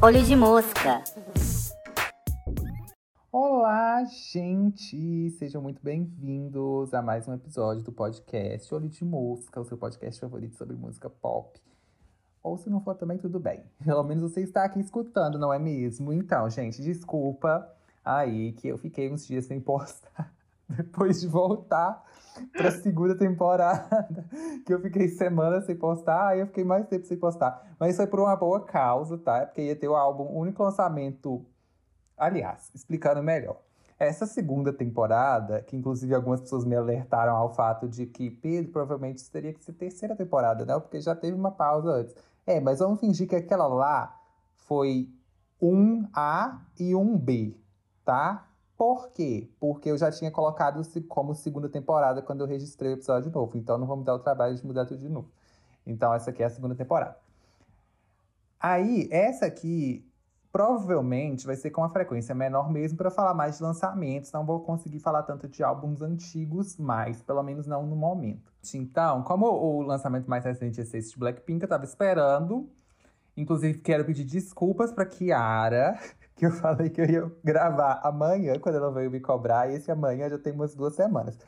Olho de mosca. Olá, gente! Sejam muito bem-vindos a mais um episódio do podcast Olho de Mosca, o seu podcast favorito sobre música pop. Ou se não for também, tudo bem. Pelo menos você está aqui escutando, não é mesmo? Então, gente, desculpa aí que eu fiquei uns dias sem postar. Depois de voltar pra segunda temporada, que eu fiquei semanas sem postar, aí eu fiquei mais tempo sem postar. Mas foi por uma boa causa, tá? É porque ia ter o álbum, o único lançamento. Aliás, explicando melhor. Essa segunda temporada, que inclusive algumas pessoas me alertaram ao fato de que Pedro provavelmente teria que ser terceira temporada, né? Porque já teve uma pausa antes. É, mas vamos fingir que aquela lá foi um A e um B, tá? Por quê? Porque eu já tinha colocado como segunda temporada quando eu registrei o episódio novo. Então não vamos dar o trabalho de mudar tudo de novo. Então essa aqui é a segunda temporada. Aí, essa aqui provavelmente vai ser com uma frequência menor mesmo para falar mais de lançamentos. Não vou conseguir falar tanto de álbuns antigos, mas pelo menos não no momento. Então, como o lançamento mais recente é esse de Blackpink, eu tava esperando. Inclusive, quero pedir desculpas para Kiara, que eu falei que eu ia gravar amanhã, quando ela veio me cobrar, e esse amanhã já tem umas duas semanas.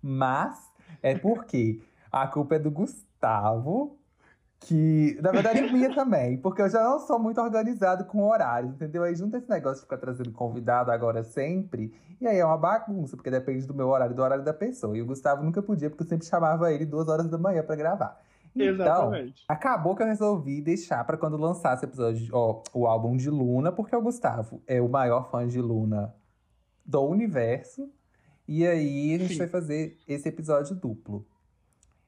Mas é porque a culpa é do Gustavo, que na verdade é minha também, porque eu já não sou muito organizado com horários, entendeu? Aí junta esse negócio de ficar trazendo convidado agora sempre, e aí é uma bagunça, porque depende do meu horário do horário da pessoa. E o Gustavo nunca podia, porque eu sempre chamava ele duas horas da manhã para gravar. Então, Exatamente. acabou que eu resolvi deixar para quando lançasse o episódio, ó, o álbum de Luna, porque o Gustavo é o maior fã de Luna do universo. E aí a gente Sim. vai fazer esse episódio duplo.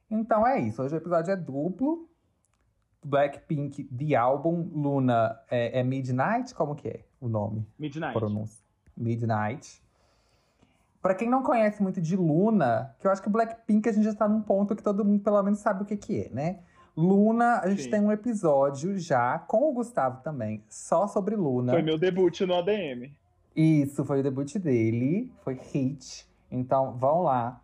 Então é isso. Hoje o episódio é duplo. Blackpink, The Album, Luna é, é Midnight? Como que é o nome? Midnight. pronúncia. Midnight. Pra quem não conhece muito de Luna, que eu acho que o Blackpink a gente já tá num ponto que todo mundo pelo menos sabe o que que é, né? Luna, a gente Sim. tem um episódio já com o Gustavo também, só sobre Luna. Foi meu debut no ADM. Isso, foi o debut dele, foi hit. Então, vão lá.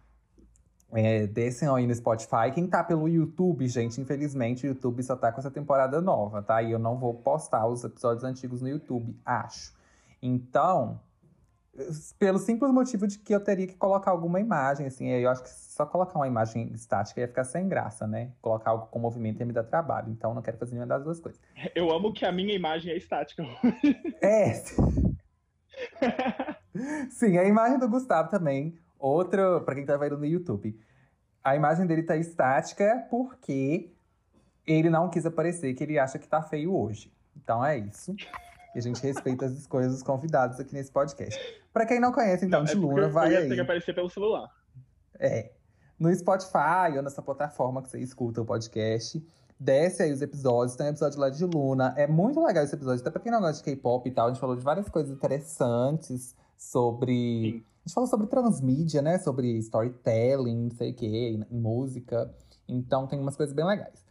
É, descem aí no Spotify. Quem tá pelo YouTube, gente, infelizmente o YouTube só tá com essa temporada nova, tá? E eu não vou postar os episódios antigos no YouTube, acho. Então, pelo simples motivo de que eu teria que colocar alguma imagem, assim, eu acho que só colocar uma imagem estática ia ficar sem graça, né? Colocar algo com movimento ia me dar trabalho. Então, eu não quero fazer nenhuma das duas coisas. Eu amo que a minha imagem é estática. É, Sim, a imagem do Gustavo também. Outra, pra quem tá vendo no YouTube. A imagem dele tá estática porque ele não quis aparecer, que ele acha que tá feio hoje. Então é isso. E a gente respeita as escolhas dos convidados aqui nesse podcast. Pra quem não conhece, então, Não, de é Luna, eu vai ia aí. ter que aparecer pelo celular. É. No Spotify ou nessa plataforma que você escuta o podcast. Desce aí os episódios. Tem um episódio lá de Luna. É muito legal esse episódio. Até pra quem não gosta de K-pop e tal, a gente falou de várias coisas interessantes sobre. Sim. A gente falou sobre transmídia, né? Sobre storytelling, não sei o quê, música. Então tem umas coisas bem legais.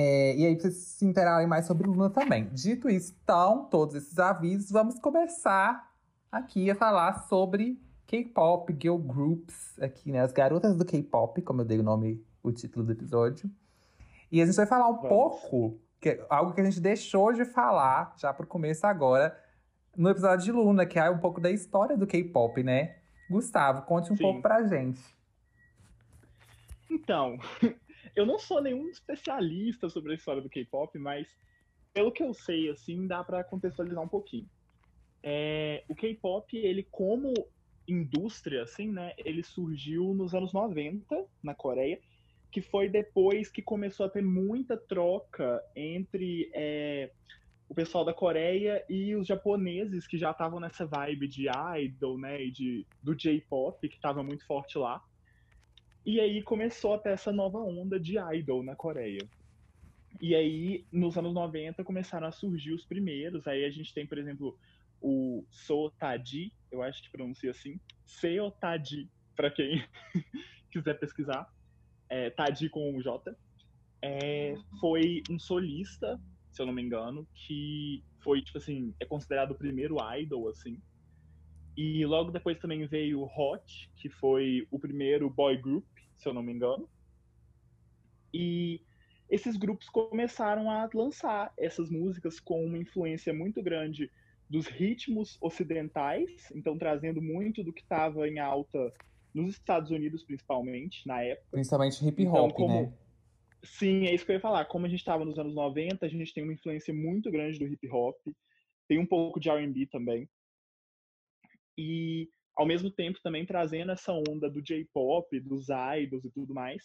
É, e aí, pra vocês se interarem mais sobre Luna também. Dito isso, então, todos esses avisos, vamos começar aqui a falar sobre K-pop, girl groups, aqui, né? As garotas do K-pop, como eu dei o nome, o título do episódio. E a gente vai falar um Vamos. pouco, que é algo que a gente deixou de falar já pro começo agora, no episódio de Luna, que é um pouco da história do K-pop, né? Gustavo, conte um Sim. pouco pra gente. Então, eu não sou nenhum especialista sobre a história do K-pop, mas pelo que eu sei, assim, dá pra contextualizar um pouquinho. É, o K-pop, ele como indústria, assim, né, ele surgiu nos anos 90 na Coreia, que foi depois que começou a ter muita troca entre é, o pessoal da Coreia e os japoneses que já estavam nessa vibe de idol, né, e de, do J-pop, que estava muito forte lá. E aí começou a ter essa nova onda de idol na Coreia. E aí, nos anos 90, começaram a surgir os primeiros. Aí a gente tem, por exemplo, o So Taji, eu acho que pronuncia assim, Seo Taji, para quem quiser pesquisar. É, Taji com um J. É, foi um solista, se eu não me engano, que foi, tipo assim, é considerado o primeiro idol, assim. E logo depois também veio o Hot, que foi o primeiro boy group, se eu não me engano. E esses grupos começaram a lançar essas músicas com uma influência muito grande dos ritmos ocidentais, então trazendo muito do que estava em alta nos Estados Unidos, principalmente, na época. Principalmente hip então, hop, então, como... né? Sim, é isso que eu ia falar. Como a gente estava nos anos 90, a gente tem uma influência muito grande do hip hop, tem um pouco de R&B também. E ao mesmo tempo também trazendo essa onda do J-pop, dos idols e tudo mais.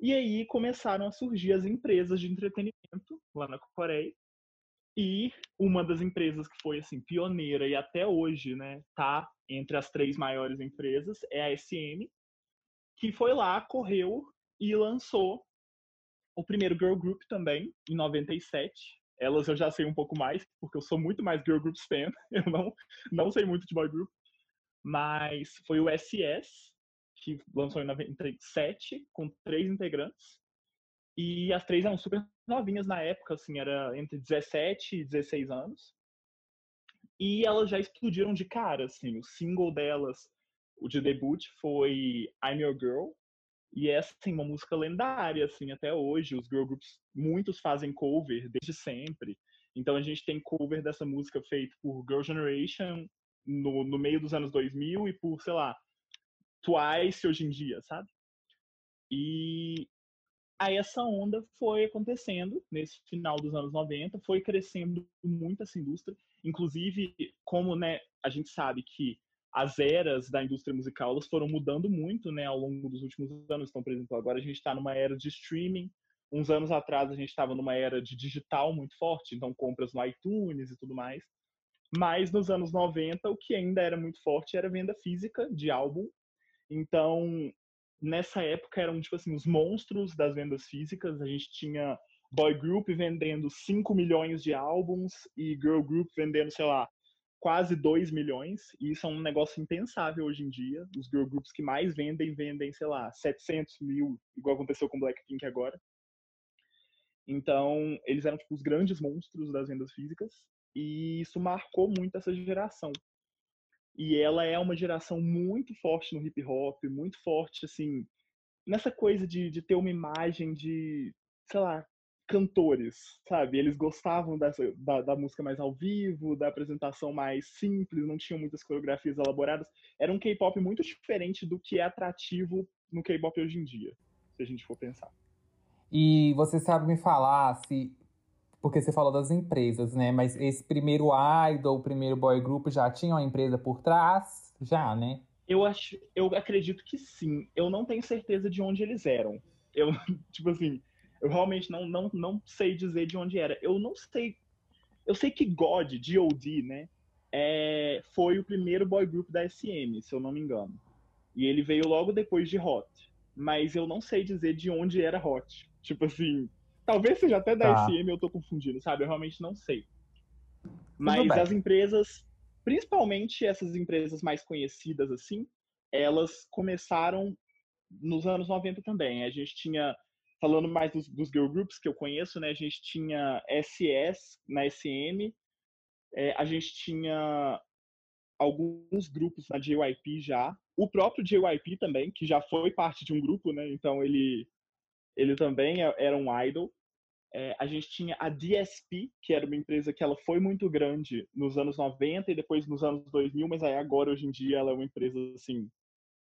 E aí começaram a surgir as empresas de entretenimento lá na Coreia. E uma das empresas que foi assim pioneira e até hoje, né, tá entre as três maiores empresas é a SM, que foi lá, correu e lançou o primeiro girl group também, em 97. Elas eu já sei um pouco mais, porque eu sou muito mais girl groups fan. Eu não, não sei muito de boy group. Mas foi o SS, que lançou em 97, com três integrantes. E as três eram super novinhas na época, assim, era entre 17 e 16 anos. E elas já explodiram de cara, assim. O single delas, o de debut, foi I'm Your Girl, e é assim uma música lendária assim até hoje. Os girl groups muitos fazem cover desde sempre. Então a gente tem cover dessa música feito por Girl Generation no, no meio dos anos 2000 e por, sei lá, Twice hoje em dia, sabe? E aí essa onda foi acontecendo nesse final dos anos 90, foi crescendo muito essa indústria, inclusive como, né, a gente sabe que as eras da indústria musical elas foram mudando muito né, ao longo dos últimos anos. Então, por exemplo, agora a gente está numa era de streaming. Uns anos atrás a gente estava numa era de digital muito forte, então compras no iTunes e tudo mais. Mas nos anos 90 o que ainda era muito forte era venda física de álbum. Então, nessa época eram tipo assim os monstros das vendas físicas. A gente tinha boy group vendendo 5 milhões de álbuns e girl group vendendo, sei lá, quase 2 milhões, e isso é um negócio impensável hoje em dia. Os girl groups que mais vendem, vendem, sei lá, 700 mil, igual aconteceu com Blackpink agora. Então, eles eram tipo, os grandes monstros das vendas físicas, e isso marcou muito essa geração. E ela é uma geração muito forte no hip hop, muito forte, assim, nessa coisa de, de ter uma imagem de, sei lá, cantores, sabe? Eles gostavam dessa, da, da, música mais ao vivo, da apresentação mais simples, não tinham muitas coreografias elaboradas. Era um K-pop muito diferente do que é atrativo no K-pop hoje em dia, se a gente for pensar. E você sabe me falar se. Porque você falou das empresas, né? Mas esse primeiro idol, o primeiro boy group, já tinha uma empresa por trás? Já, né? Eu, acho, eu acredito que sim. Eu não tenho certeza de onde eles eram. Eu, tipo assim, eu realmente não, não, não sei dizer de onde era. Eu não sei. Eu sei que God, G.O.D., né? É, foi o primeiro boy group da SM, se eu não me engano. E ele veio logo depois de Hot. Mas eu não sei dizer de onde era Hot. Tipo assim, talvez seja até da tá. SM, eu tô confundindo, sabe? Eu realmente não sei. Mas as empresas, principalmente essas empresas mais conhecidas assim, elas começaram nos anos 90 também. A gente tinha falando mais dos, dos, girl groups que eu conheço, né? A gente tinha SS na SM, é, a gente tinha alguns grupos na JYP já, o próprio JYP também, que já foi parte de um grupo, né? Então ele ele também é, era um idol. É, a gente tinha a DSP, que era uma empresa que ela foi muito grande nos anos 90 e depois nos anos 2000, mas aí agora, hoje em dia, ela é uma empresa, assim,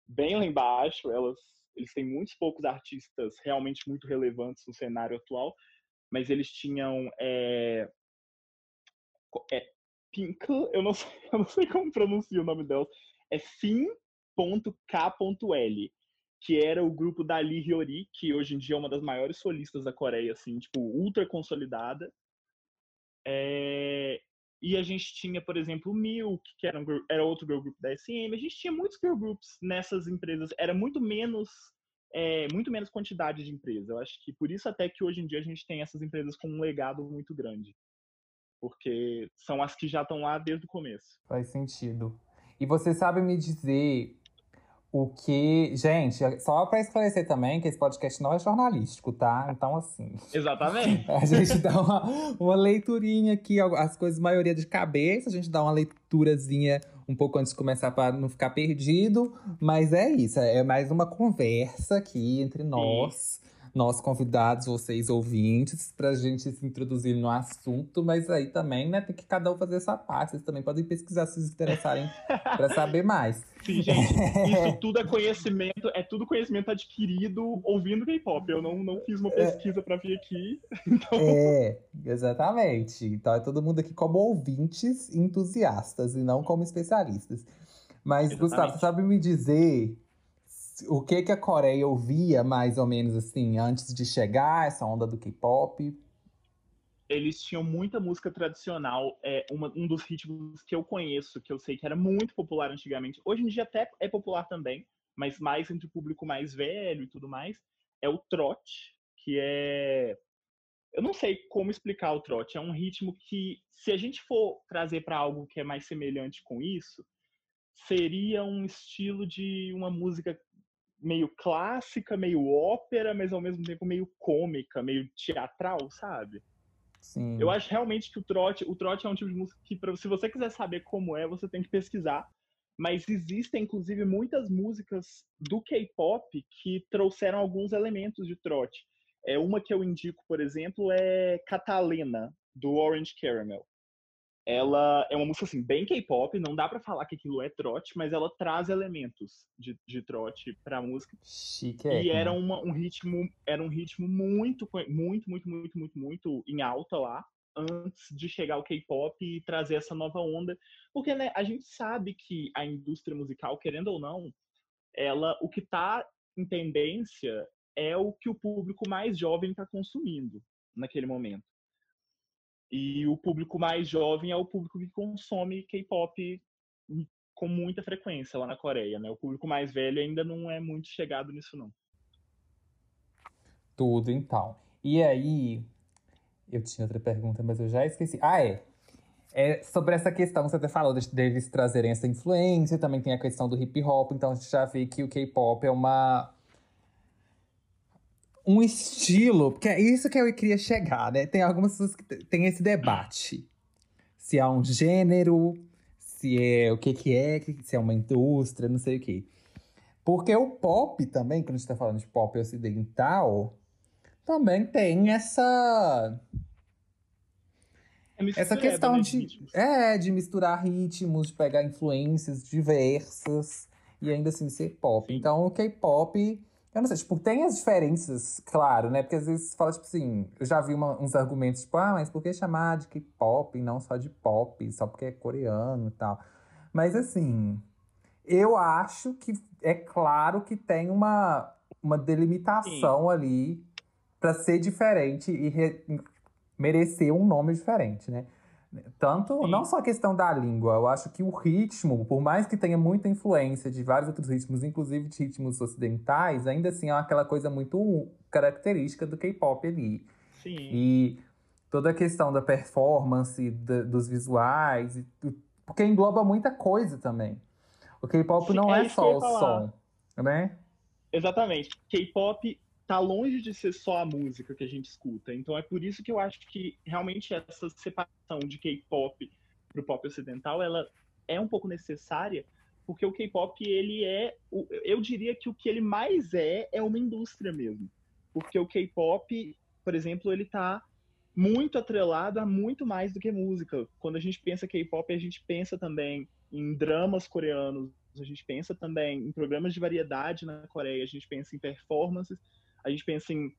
bem lá embaixo. Elas eles têm muitos poucos artistas realmente muito relevantes no cenário atual, mas eles tinham é, é Pink, eu não, sei, eu não sei como pronuncia o nome delas, é Fin.K.L, que era o grupo da Lee Hyori, que hoje em dia é uma das maiores solistas da Coreia, assim, tipo, ultra consolidada. É, e a gente tinha, por exemplo, o Milk, que era, um, era outro girl group da SM. A gente tinha muitos girl groups nessas empresas. Era muito menos, é, muito menos quantidade de empresas. Eu acho que por isso até que hoje em dia a gente tem essas empresas com um legado muito grande. Porque são as que já estão lá desde o começo. Faz sentido. E você sabe me dizer o que. Gente, só para esclarecer também que esse podcast não é jornalístico, tá? Então, assim. Exatamente. A gente dá uma, uma leiturinha aqui, as coisas, maioria de cabeça, a gente dá uma leiturazinha um pouco antes de começar para não ficar perdido. Mas é isso, é mais uma conversa aqui entre nós. Nós convidados, vocês ouvintes, pra gente se introduzir no assunto, mas aí também, né, tem que cada um fazer essa parte. Vocês também podem pesquisar se interessarem para saber mais. Sim, gente, isso tudo é conhecimento, é tudo conhecimento adquirido ouvindo K-pop. Eu não, não fiz uma É. pesquisa pra vir aqui. Então, É, exatamente. Então é todo mundo aqui como ouvintes entusiastas e não como especialistas. Mas, Exatamente. Gustavo, você sabe me dizer o que, que a Coreia ouvia mais ou menos assim antes de chegar essa onda do K-pop? eles tinham muita música tradicional. É uma- um dos ritmos que eu conheço, que eu sei que era muito popular antigamente. Hoje em dia até é popular também, mas mais entre o público mais velho e tudo mais. É o trote, que é. Eu não sei como explicar o trote. É um ritmo que, se a gente for trazer para algo que é mais semelhante com isso, seria um estilo de uma música meio clássica, meio ópera, mas ao mesmo tempo meio cômica, meio teatral, sabe? Sim. Eu acho realmente que o trote, o trote é um tipo de música que, se você quiser saber como é, você tem que pesquisar. Mas existem, inclusive, muitas músicas do K-pop que trouxeram alguns elementos de trote. É uma que eu indico, por exemplo, é Catalina, do Orange Caramel. Ela é uma música assim bem K-pop, não dá pra falar que aquilo é trote, mas ela traz elementos de, de trote pra música. Chique. E era uma- um ritmo, era um ritmo muito, muito, muito, muito, muito, muito em alta lá, antes de chegar o K-pop e trazer essa nova onda. Porque, né, a gente sabe que a indústria musical, querendo ou não, ela, o que tá em tendência é o que o público mais jovem está consumindo naquele momento. E o público mais jovem é o público que consome K-pop com muita frequência lá na Coreia, né? O público mais velho ainda não é muito chegado nisso, não. Tudo, então. E aí, eu tinha outra pergunta, mas eu já esqueci. Ah, é. É sobre essa questão, você até falou de- deles trazerem essa influência, também tem a questão do hip hop, então a gente já vê que o K-pop é uma. Um estilo, porque é isso que eu queria chegar, né? Tem algumas pessoas que tem esse debate. Se é um gênero, se é o que que é, se é uma indústria, não sei o quê. Porque o pop também, quando a gente tá falando de pop ocidental, também tem essa É essa questão né, de ritmos. é de misturar ritmos, de pegar influências diversas e ainda assim ser pop. Sim. Então o K-pop, eu não sei, tipo, tem as diferenças, claro, né? Porque às vezes fala tipo assim, eu já vi uma- uns argumentos tipo, ah, mas por que chamar de K-pop e não só de pop, só porque é coreano e tal. Mas assim, eu acho que é claro que tem uma uma delimitação ali para ser diferente e re- merecer um nome diferente, né? Tanto, Sim. não só a questão da língua, eu acho que o ritmo, por mais que tenha muita influência de vários outros ritmos, inclusive de ritmos ocidentais, ainda assim é aquela coisa muito característica do K-pop ali. Sim. E toda a questão da performance, da- dos visuais, porque engloba muita coisa também. O K-pop não é é, só o som, né? Exatamente. K-pop tá longe de ser só a música que a gente escuta. Então é por isso que eu acho que realmente essa separação de K-pop pro pop ocidental, ela é um pouco necessária, porque o K-pop ele é, eu diria que o que ele mais é é uma indústria mesmo. Porque o K-pop, por exemplo, ele tá muito atrelado a muito mais do que música. Quando a gente pensa K-pop, a gente pensa também em dramas coreanos, a gente pensa também em programas de variedade na Coreia, a gente pensa em performances, a gente pensa em,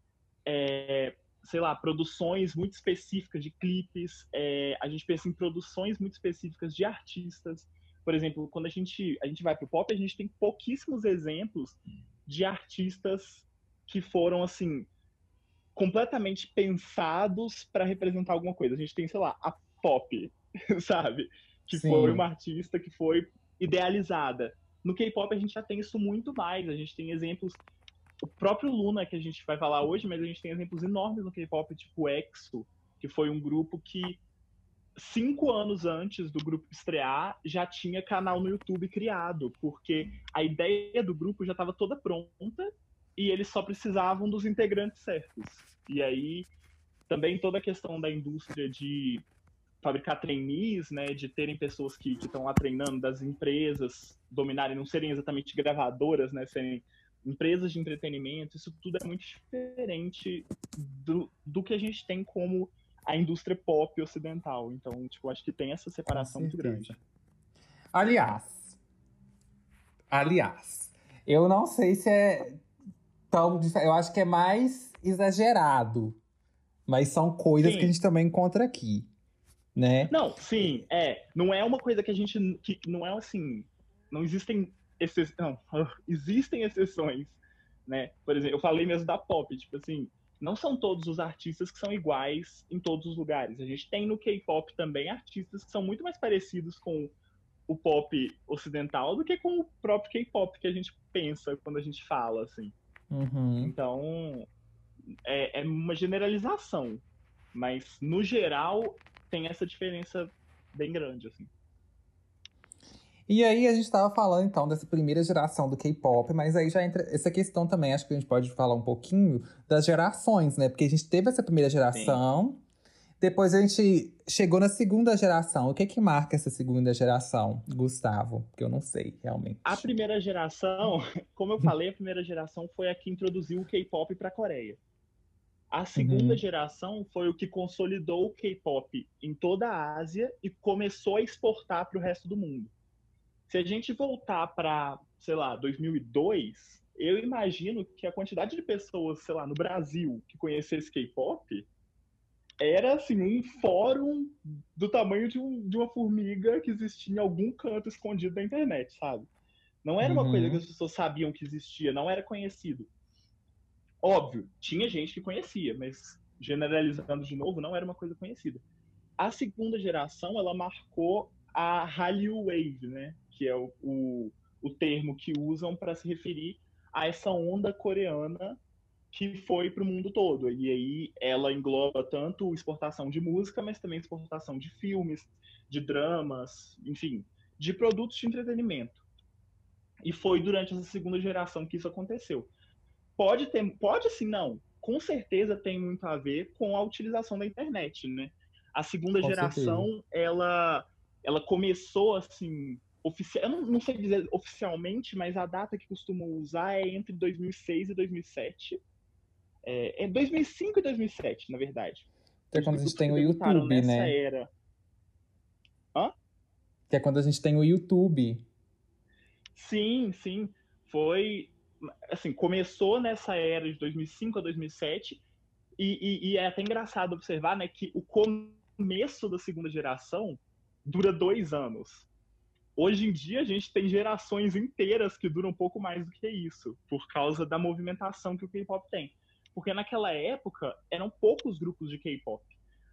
é, sei lá, produções muito específicas de clipes, é, a gente pensa em produções muito específicas de artistas. Por exemplo, quando a gente, a gente vai pro pop, a gente tem pouquíssimos exemplos de artistas que foram, assim, completamente pensados para representar alguma coisa. A gente tem, sei lá, a pop, sabe? Que Sim. foi uma artista que foi idealizada. No K-pop a gente já tem isso muito mais. A gente tem exemplos. O próprio Luna, que a gente vai falar hoje, mas a gente tem exemplos enormes no K-pop, tipo EXO, que foi um grupo que, cinco anos antes do grupo estrear, já tinha canal no YouTube criado, porque a ideia do grupo já estava toda pronta e eles só precisavam dos integrantes certos. E aí também toda a questão da indústria de fabricar trainees, né, de terem pessoas que estão lá treinando, das empresas dominarem, não serem exatamente gravadoras, né, serem empresas de entretenimento, isso tudo é muito diferente do, do que a gente tem como a indústria pop ocidental. Então, tipo, acho que tem essa separação muito grande. Aliás, aliás, eu não sei se é tão Eu acho que é mais exagerado. Mas são coisas sim. que a gente também encontra aqui, né? Não, sim, é. Não é uma coisa que a gente. Que não é assim. Não existem exceções. Não, existem exceções, né? Por exemplo, eu falei mesmo da pop, tipo assim. Não são todos os artistas que são iguais em todos os lugares. A gente tem no K-pop também artistas que são muito mais parecidos com o pop ocidental do que com o próprio K-pop que a gente pensa quando a gente fala, assim. Uhum. Então, é, é uma generalização. Mas, no geral, tem essa diferença bem grande, assim. E aí a gente estava falando então dessa primeira geração do K-pop, mas aí já entra essa questão também, acho que a gente pode falar um pouquinho das gerações, né? Porque a gente teve essa primeira geração, Sim. depois a gente chegou na segunda geração. O que é que marca essa segunda geração, Gustavo? Porque eu não sei realmente. A primeira geração, como eu falei, a primeira geração foi a que introduziu o K-pop para a Coreia. A segunda uhum. geração foi o que consolidou o K-pop em toda a Ásia e começou a exportar para o resto do mundo. Se a gente voltar para, sei lá, 2002, eu imagino que a quantidade de pessoas, sei lá, no Brasil que conhecesse K-pop era assim um fórum do tamanho de, um, de, uma formiga que existia em algum canto escondido da internet, sabe? Não era uma uhum. coisa que as pessoas sabiam que existia, não era conhecido. Óbvio, tinha gente que conhecia, mas generalizando de novo, não era uma coisa conhecida. A segunda geração, ela marcou a Hallyu Wave, né? Que é o, o, o termo que usam para se referir a essa onda coreana que foi para o mundo todo. E aí ela engloba tanto exportação de música, mas também exportação de filmes, de dramas, enfim, de produtos de entretenimento. E foi durante essa segunda geração que isso aconteceu pode ter, pode sim, não. Com certeza tem muito a ver com a utilização da internet, né? A segunda com geração, certeza. ela, ela começou assim, oficial, eu não, não, sei dizer oficialmente, mas a data que costumo usar é entre 2006 e 2007. É, é 2005 e 2007, na verdade. Que é quando a gente tem o YouTube, né? Era. Hã? Que é quando a gente tem o YouTube. Sim, sim. Foi assim, começou nessa era de 2005 a 2007, e, e, e, é até engraçado observar, né, que o começo da segunda geração dura dois anos. Hoje em dia, a gente tem gerações inteiras que duram um pouco mais do que isso, por causa da movimentação que o K-pop tem. Porque naquela época, eram poucos grupos de K-pop.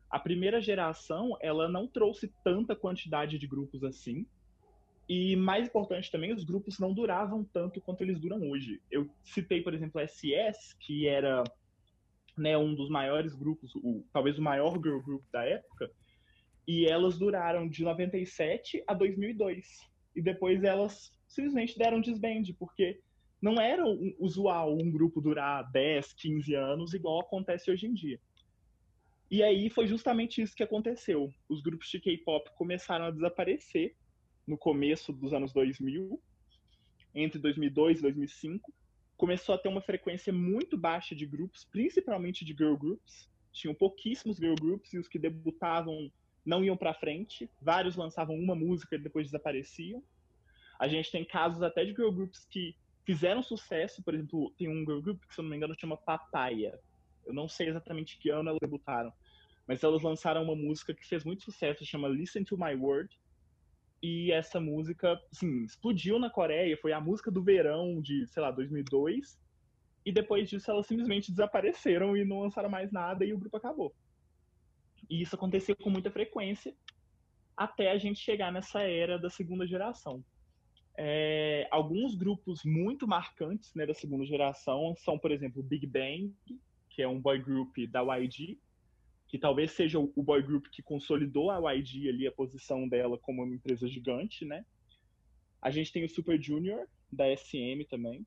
A primeira geração, ela não trouxe tanta quantidade de grupos assim, e mais importante também, os grupos não duravam tanto quanto eles duram hoje. Eu citei, por exemplo, a SS, que era né, um dos maiores grupos, o, talvez o maior girl group da época, e elas duraram de 97 a 2002. E depois elas simplesmente deram desband, porque não era usual um grupo durar 10, 15 anos, igual acontece hoje em dia. E aí foi justamente isso que aconteceu. Os grupos de K-pop começaram a desaparecer no começo dos anos 2000, entre 2002 e 2005, começou a ter uma frequência muito baixa de grupos, principalmente de girl groups. Tinham pouquíssimos girl groups e os que debutavam não iam para frente. Vários lançavam uma música e depois desapareciam. A gente tem casos até de girl groups que fizeram sucesso, por exemplo, tem um girl group que, se eu não me engano, chama Papaya. Eu não sei exatamente que ano elas debutaram, mas elas lançaram uma música que fez muito sucesso, chama Listen to My Word, e essa música, assim, explodiu na Coreia, foi a música do verão de, sei lá, 2002. E depois disso elas simplesmente desapareceram e não lançaram mais nada e o grupo acabou. E isso aconteceu com muita frequência até a gente chegar nessa era da segunda geração. É, alguns grupos muito marcantes né, da segunda geração são, por exemplo, o Big Bang, que é um boy group da YG, que talvez seja o boy group que consolidou a YG ali, a posição dela como uma empresa gigante, né? A gente tem o Super Junior, da SM também.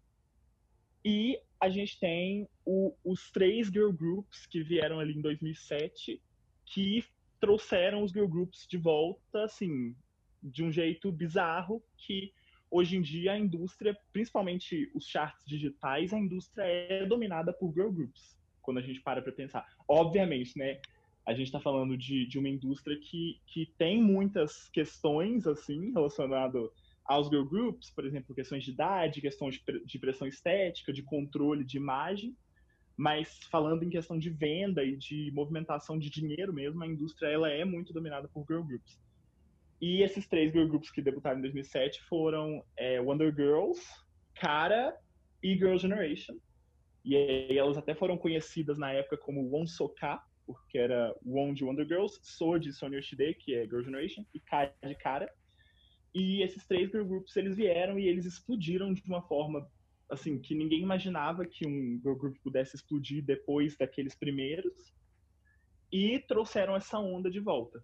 E a gente tem o, os três girl groups que vieram ali em 2007, que trouxeram os girl groups de volta, assim, de um jeito bizarro, que hoje em dia a indústria, principalmente os charts digitais, a indústria é dominada por girl groups, quando a gente para para pensar. Obviamente, né? A gente está falando de, de uma indústria que, que tem muitas questões, assim, relacionadas aos girl groups, por exemplo, questões de idade, questões de pressão estética, de controle de imagem, mas falando em questão de venda e de movimentação de dinheiro mesmo, a indústria ela é muito dominada por girl groups. E esses três girl groups que debutaram em 2007 foram é, Wonder Girls, Cara e Girl Generation. E elas até foram conhecidas na época como Won Soka, porque era Won de Wonder Girls, So de Sonia Yoshide, que é Girl Generation, e Ka de Cara. E esses três girl groups eles vieram e eles explodiram de uma forma assim que ninguém imaginava que um girl group pudesse explodir depois daqueles primeiros. E trouxeram essa onda de volta.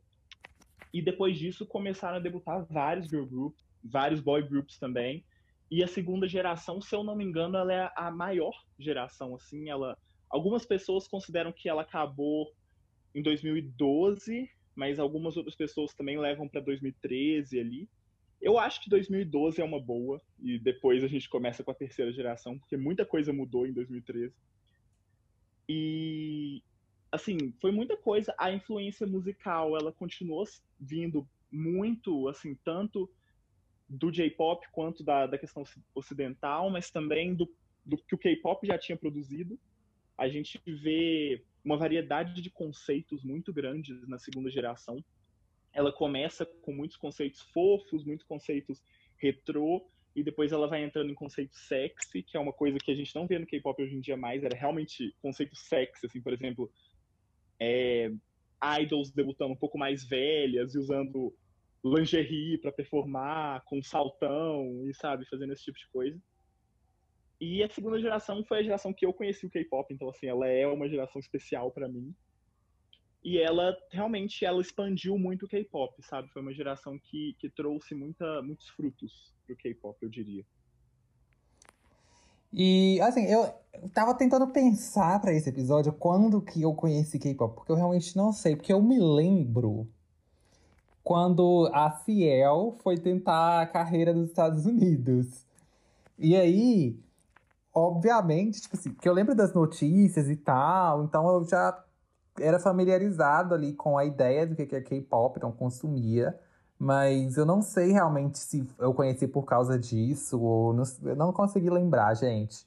E depois disso começaram a debutar vários girl groups, vários boy groups também. E a segunda geração, se eu não me engano, ela é a maior geração assim, ela algumas pessoas consideram que ela acabou em 2012, mas algumas outras pessoas também levam para 2013 ali. Eu acho que 2012 é uma boa, e depois a gente começa com a terceira geração, porque muita coisa mudou em 2013. E, assim, foi muita coisa. A influência musical, ela continuou vindo muito, assim, tanto do J-pop quanto da, da questão ocidental, mas também do, do que o K-pop já tinha produzido. A gente vê uma variedade de conceitos muito grandes na segunda geração. Ela começa com muitos conceitos fofos, muitos conceitos retrô, e depois ela vai entrando em conceito sexy, que é uma coisa que a gente não vê no K-pop hoje em dia mais, era realmente conceito sexy, assim, por exemplo, é, idols debutando um pouco mais velhas e usando lingerie para performar, com saltão e, sabe, fazendo esse tipo de coisa. E a segunda geração foi a geração que eu conheci o K-pop, então, assim, ela é uma geração especial para mim. E ela, realmente, ela expandiu muito o K-pop, sabe? Foi uma geração que, que trouxe muita, muitos frutos pro K-pop, eu diria. E, assim, eu tava tentando pensar para esse episódio quando que eu conheci K-pop, porque eu realmente não sei, porque eu me lembro quando a Ciel foi tentar a carreira nos Estados Unidos. E aí, obviamente, tipo assim, que eu lembro das notícias e tal, então eu já era familiarizado ali com a ideia do que é K-pop, então consumia. Mas eu não sei realmente se eu conheci por causa disso ou não, eu não consegui lembrar, gente.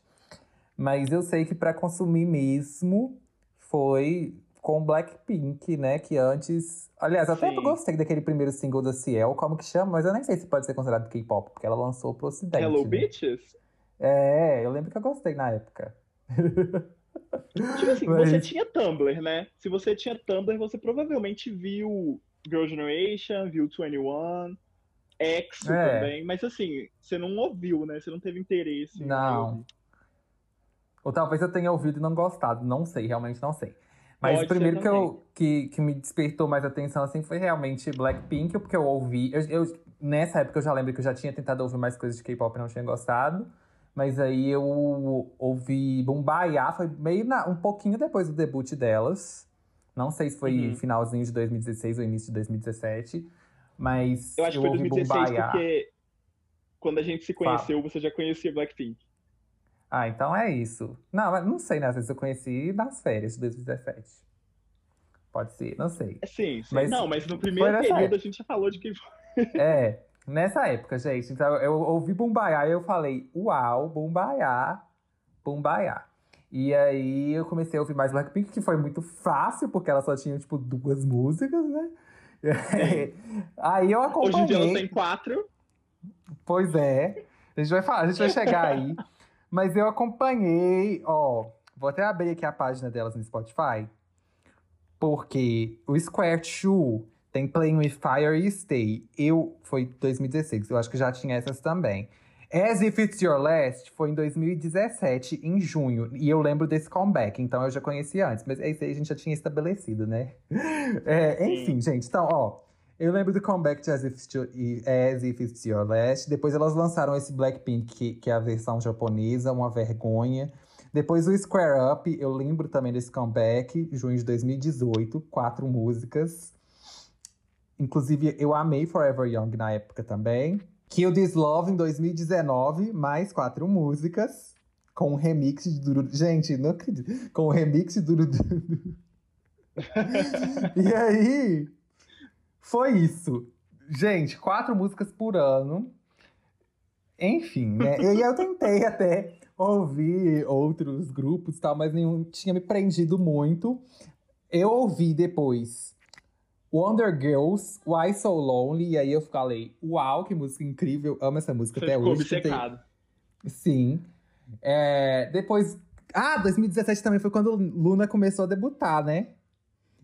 Mas eu sei que para consumir mesmo foi com Blackpink, né? Que antes. Aliás, até Sim. eu gostei daquele primeiro single da Ciel, como que chama, mas eu nem sei se pode ser considerado K-pop, porque ela lançou pro ocidente. Hello né? Bitches? É, eu lembro que eu gostei na época. Tipo assim, mas... você tinha Tumblr, né? Se você tinha Tumblr, você provavelmente viu Girl Generation, viu 21, EXO é. também, mas assim, você não ouviu, né? Você não teve interesse. Não. Ou talvez eu tenha ouvido e não gostado, não sei, realmente não sei. Mas Pode o primeiro que, eu, que, que me despertou mais atenção assim foi realmente Blackpink, porque eu ouvi. Eu, eu, nessa época eu já lembro que eu já tinha tentado ouvir mais coisas de K-pop e não tinha gostado. Mas aí eu ouvi Bumbaya, foi meio na, um pouquinho depois do debut delas. Não sei se foi uhum. finalzinho de 2016 ou início de 2017. Mas. Eu acho que foi 2016 Bumbaya. porque quando a gente se conheceu, Fala. você já conhecia Blackpink. Ah, então é isso. Não, não sei, né? Às vezes eu conheci nas férias de 2017. Pode ser, não sei. É, sim, sim. Mas não, mas no primeiro período a gente já falou de que. é, nessa época, gente. Então eu ouvi Bumbaiá e eu falei, uau, Bumbaiá, Bumbaiá. E aí eu comecei a ouvir mais Blackpink, que foi muito fácil, porque ela só tinha, tipo, duas músicas, né? aí eu acompanhei. Hoje em dia ela tem quatro. Pois é. A gente vai falar, a gente vai chegar aí. Mas eu acompanhei, ó. Vou até abrir aqui a página delas no Spotify. Porque o Square 2 tem Playing with Fire e Stay. Eu foi 2016, eu acho que já tinha essas também. As If It's Your Last foi em 2017, em junho. E eu lembro desse comeback, então eu já conhecia antes. Mas esse aí a gente já tinha estabelecido, né? É, enfim, gente, então, ó. Eu lembro do comeback de As If, As If It's Your Last. Depois elas lançaram esse Blackpink, que, que é a versão japonesa, uma vergonha. Depois o Square Up, eu lembro também desse comeback, junho de 2018, quatro músicas. Inclusive, eu amei Forever Young na época também, Kill This Love em 2019, mais quatro músicas. Com um remix de Duru. Gente, não acredito. Com um remix de Duru. e aí. Foi isso. Gente, quatro músicas por ano. Enfim, né? E eu tentei até ouvir outros grupos e tal, mas nenhum tinha me prendido muito. Eu ouvi depois Wonder Girls, Why So Lonely, e aí eu falei, uau, que música incrível, amo essa música Você até ficou hoje. obcecado. Sim. É, depois. Ah, 2017 também foi quando Luna começou a debutar, né?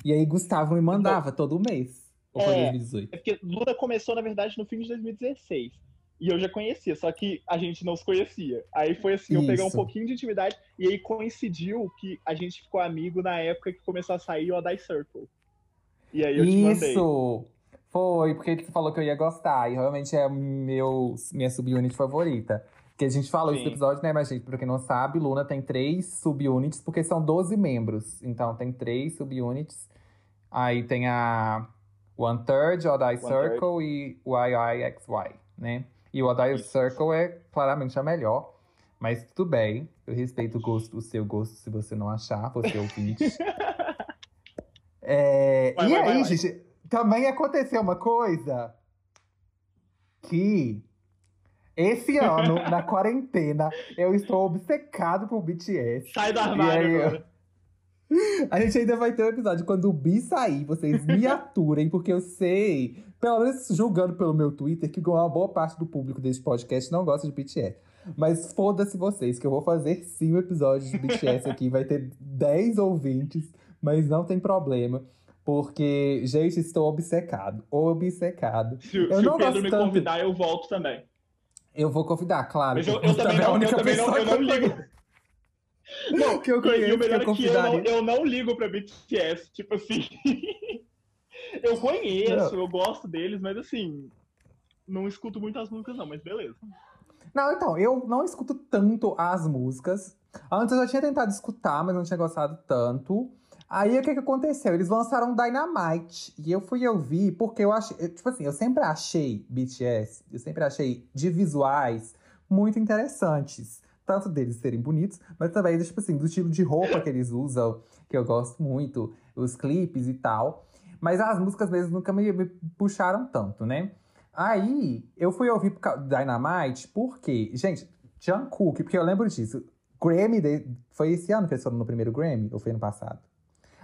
E aí Gustavo me mandava todo mês. Ou foi É. 2018? É porque Luna começou, na verdade, no fim de 2016. E eu já conhecia, só que a gente não se conhecia. Aí foi assim, eu peguei um pouquinho de intimidade, e aí coincidiu que a gente ficou amigo na época que começou a sair o Adai Circle. E aí eu. Isso! Foi, porque você falou que eu ia gostar. E realmente é meu, minha subunit favorita. Que a gente falou isso no episódio, né? Mas, gente, pra quem não sabe, Luna tem três subunits, porque são 12 membros. Então, tem três subunits. Aí tem a One Third, o Adai One Circle e o IIXY, né? E o Isso. Circle é claramente a melhor. Mas tudo bem, eu respeito o gosto, o seu gosto, se você não achar, você ouvinte. É, Vai, e vai, aí, vai, gente, também aconteceu uma coisa que esse ano, na quarentena, eu estou obcecado por BTS. Sai do armário aí, agora. A gente ainda vai ter um episódio quando o Bi sair, vocês me aturem, porque eu sei, pelo menos julgando pelo meu Twitter, que uma boa parte do público desse podcast não gosta de BTS. Mas foda-se vocês, que eu vou fazer sim um episódio de BTS aqui. Vai ter 10 ouvintes, mas não tem problema. Porque, gente, estou obcecado. Obcecado. Se, eu se não o Pedro me tanto. convidar, eu volto também. Eu vou convidar, claro. Mas eu, eu também é a não, eu também não, eu não ligo. Não, que eu e- e, conheço o melhor que eu é que eu não, eu não ligo pra BTS, tipo assim. eu conheço, eu gosto deles, mas assim, não escuto muitas músicas não, mas beleza. Não, então, eu não escuto tanto as músicas. Antes eu já tinha tentado escutar, mas não tinha gostado tanto. Aí o que, que aconteceu? Eles lançaram Dynamite. E eu fui ouvir porque eu achei. Tipo assim, eu sempre achei BTS, eu sempre achei de visuais muito interessantes. Tanto deles serem bonitos, mas também, tipo assim, do estilo de roupa que eles usam, que eu gosto muito, os clipes e tal. Mas as músicas mesmo nunca me, me puxaram tanto, né? Aí, eu fui ouvir Dynamite, porque, gente, Jungkook, porque eu lembro disso. Grammy, de- foi esse ano que eles foram no primeiro Grammy? Ou foi ano passado?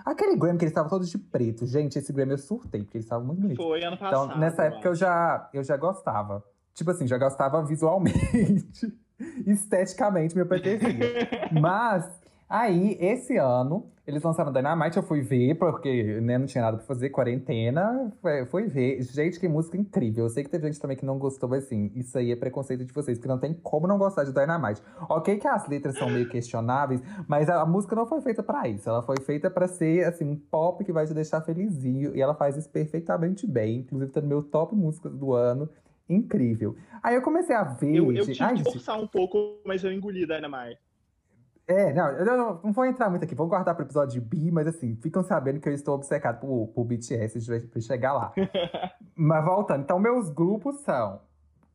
Aquele Grammy que eles estavam todos de preto. Gente, esse Grammy eu surtei, porque eles estavam muito bonitos. Foi ano passado. Então, nessa época eu já, eu já gostava. Tipo assim, já gostava visualmente. Esteticamente me apetecia. Mas, aí, esse ano, eles lançaram Dynamite, eu fui ver, porque né, não tinha nada pra fazer, quarentena, fui- fui ver. Gente, que música incrível. Eu sei que teve gente também que não gostou, mas assim, isso aí é preconceito de vocês, porque não tem como não gostar de Dynamite. Ok que as letras são meio questionáveis, mas a, a música não foi feita pra isso. Ela foi feita pra ser, assim, um pop que vai te deixar felizinho, e ela faz isso perfeitamente bem. Inclusive, tá no meu top músicas do ano. Incrível. Aí eu comecei a ver. Eu, eu gente- tive Ai, que gente, forçar um pouco, mas eu engoli Dynamite. É, não, eu não, não vou entrar muito aqui, vou guardar pro episódio de B, mas assim, ficam sabendo que eu estou obcecado por, por BTS, a gente vai vai chegar lá. mas voltando, então meus grupos são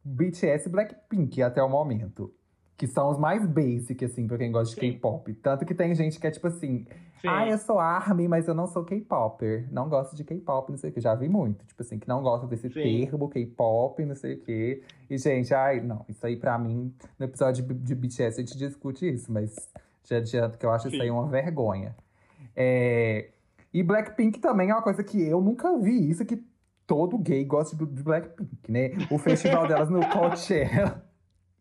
BTS e Blackpink até o momento. Que são os mais basic, assim, pra quem gosta de Sim. K-pop. Tanto que tem gente que é tipo assim, Sim. ah, eu sou ARMY, mas eu não sou K-popper. Não gosto de K-pop, não sei o que. Já vi muito. Tipo assim, que não gosta desse Sim. termo K-pop, não sei o que. E, gente, ai, não. Isso aí, pra mim, no episódio de, de BTS a gente discute isso, mas já adianto que eu acho isso Sim. aí uma vergonha. É, E Blackpink também é uma coisa que eu nunca vi. Isso que todo gay gosta de de Blackpink, né? O festival delas no Coachella.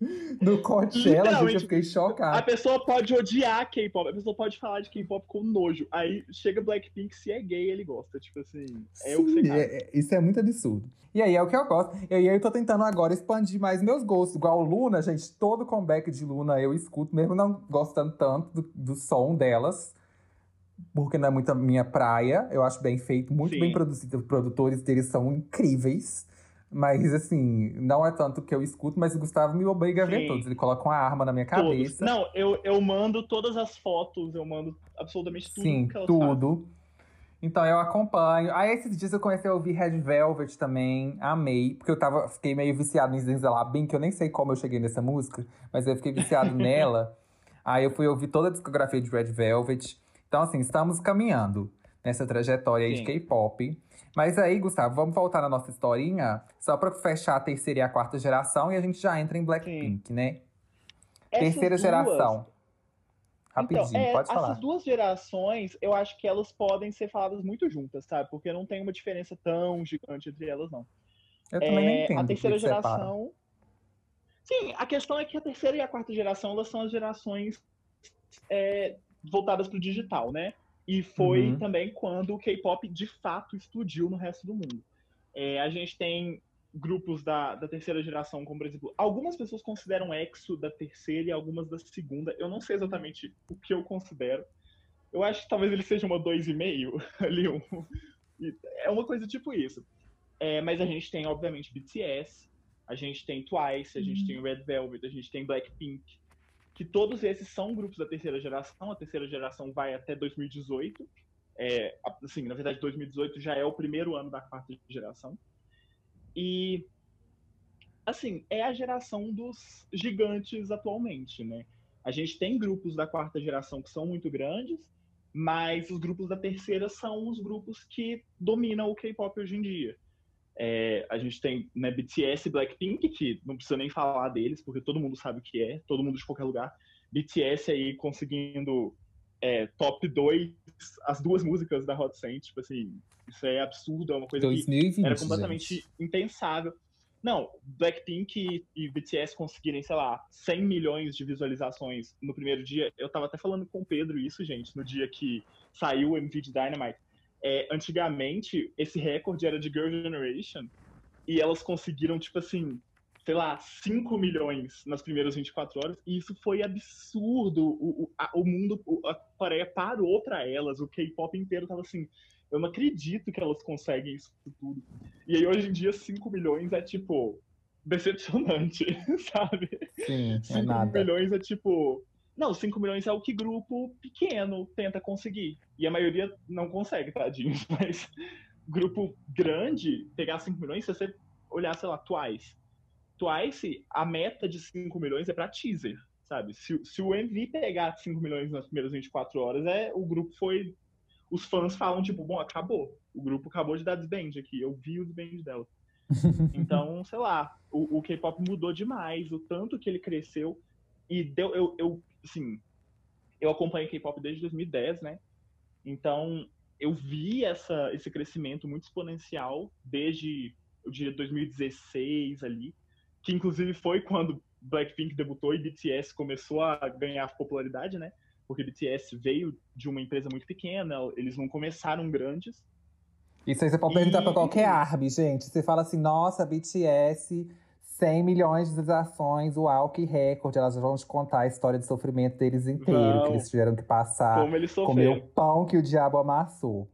No Coachella, gente, eu Literalmente, fiquei A chocado. pessoa pode odiar K-pop, a pessoa pode falar de K-pop com nojo. Aí chega Blackpink, se é gay, ele gosta. Tipo assim, é o que Sim, você é- isso é muito absurdo. E aí é o que eu gosto. E aí eu tô tentando agora expandir mais meus gostos. Igual Luna, gente, todo comeback de Luna eu escuto, mesmo não gostando tanto do, do som delas. Porque não é muito a minha praia. Eu acho bem feito, muito Sim. bem produzido. Os produtores deles são incríveis. Mas, assim, não é tanto que eu escuto, mas o Gustavo me obriga a ver Sim. todos. Ele coloca uma arma na minha Todos. cabeça. Não, eu, eu mando todas as fotos, eu mando absolutamente tudo Sim, tudo. Então eu acompanho. Aí esses dias eu comecei a ouvir Red Velvet também, amei, porque eu tava, fiquei meio viciado em Zenzela Bim, que eu nem sei como eu cheguei nessa música, mas eu fiquei viciado nela. Aí eu fui ouvir toda a discografia de Red Velvet. Então assim, estamos caminhando nessa trajetória aí de. K-pop. Mas aí, Gustavo, vamos voltar na nossa historinha, só pra fechar a terceira e a quarta geração e a gente já entra em Blackpink, né? Essas terceira duas- geração. Rapidinho, então, é, pode falar. Essas duas gerações, eu acho que elas podem ser faladas muito juntas, sabe? Porque não tem uma diferença tão gigante entre elas, não. Eu também não É, entendo. a que terceira que geração. Sim, a questão é que a terceira e a quarta geração elas são as gerações é, voltadas para o digital, né? E foi Uhum. também quando o K-pop de fato explodiu no resto do mundo. É, a gente tem grupos da, da terceira geração, como por exemplo, algumas pessoas consideram EXO da terceira e algumas da segunda. Eu não sei exatamente o que eu considero. Eu acho que talvez ele seja uma 2,5 ali. Um, e é uma coisa tipo isso. É, mas a gente tem, obviamente, BTS, a gente tem Twice, a gente tem Red Velvet, a gente tem Blackpink, que todos esses são grupos da terceira geração. A terceira geração vai até 2018. É, assim, na verdade, 2018 já é o primeiro ano da quarta geração. E, assim, é a geração dos gigantes atualmente, né? A gente tem grupos da quarta geração que são muito grandes, mas os grupos da terceira são os grupos que dominam o K-pop hoje em dia. É, a gente tem né, BTS e Blackpink, que não precisa nem falar deles, porque todo mundo sabe o que é, todo mundo de qualquer lugar. BTS aí conseguindo é, top 2, as duas músicas da Hot 100, tipo assim, isso é absurdo, é uma coisa que 2020, era completamente gente. impensável. Não, Blackpink e, e BTS conseguirem, sei lá, 100 milhões de visualizações no primeiro dia. Eu tava até falando com o Pedro isso, gente, no dia que saiu o MV de Dynamite. É, antigamente, esse recorde era de Girl Generation e elas conseguiram, tipo assim, sei lá, 5 milhões nas primeiras 24 horas, e isso foi absurdo. O, o, a, o mundo, a Coreia parou pra elas, o K-pop inteiro tava assim, eu não acredito que elas conseguem isso tudo. E aí, hoje em dia, 5 milhões é, tipo, decepcionante, sabe? Sim, é 5 nada. milhões é, tipo... Não, 5 milhões é o que grupo pequeno tenta conseguir. E a maioria não consegue, tadinhos. Mas grupo grande, pegar 5 milhões, se você olhar, sei lá, Twice. Twice, a meta de 5 milhões é pra teaser, sabe? Se, se o MV pegar 5 milhões nas primeiras 24 horas, é, o grupo foi. Os fãs falam, tipo, bom, acabou. O grupo acabou de dar desband aqui. Eu vi o desband dela. Então, sei lá, o, o K-pop mudou demais, o tanto que ele cresceu. E deu, eu, eu assim, eu acompanho K-pop desde 2010, né? Então, eu vi essa, esse crescimento muito exponencial desde o dia 2016 ali, que inclusive foi quando Blackpink debutou e BTS começou a ganhar popularidade, né? Porque BTS veio de uma empresa muito pequena, eles não começaram grandes. Isso aí você pode perguntar pra E- qualquer ARMY, gente. Você fala assim, nossa, BTS, 100 milhões de visualizações, uau, que recorde. Elas vão te contar a história de sofrimento deles inteiro, Vão. que eles tiveram que passar, como eles comer sofreram. o pão que o diabo amassou.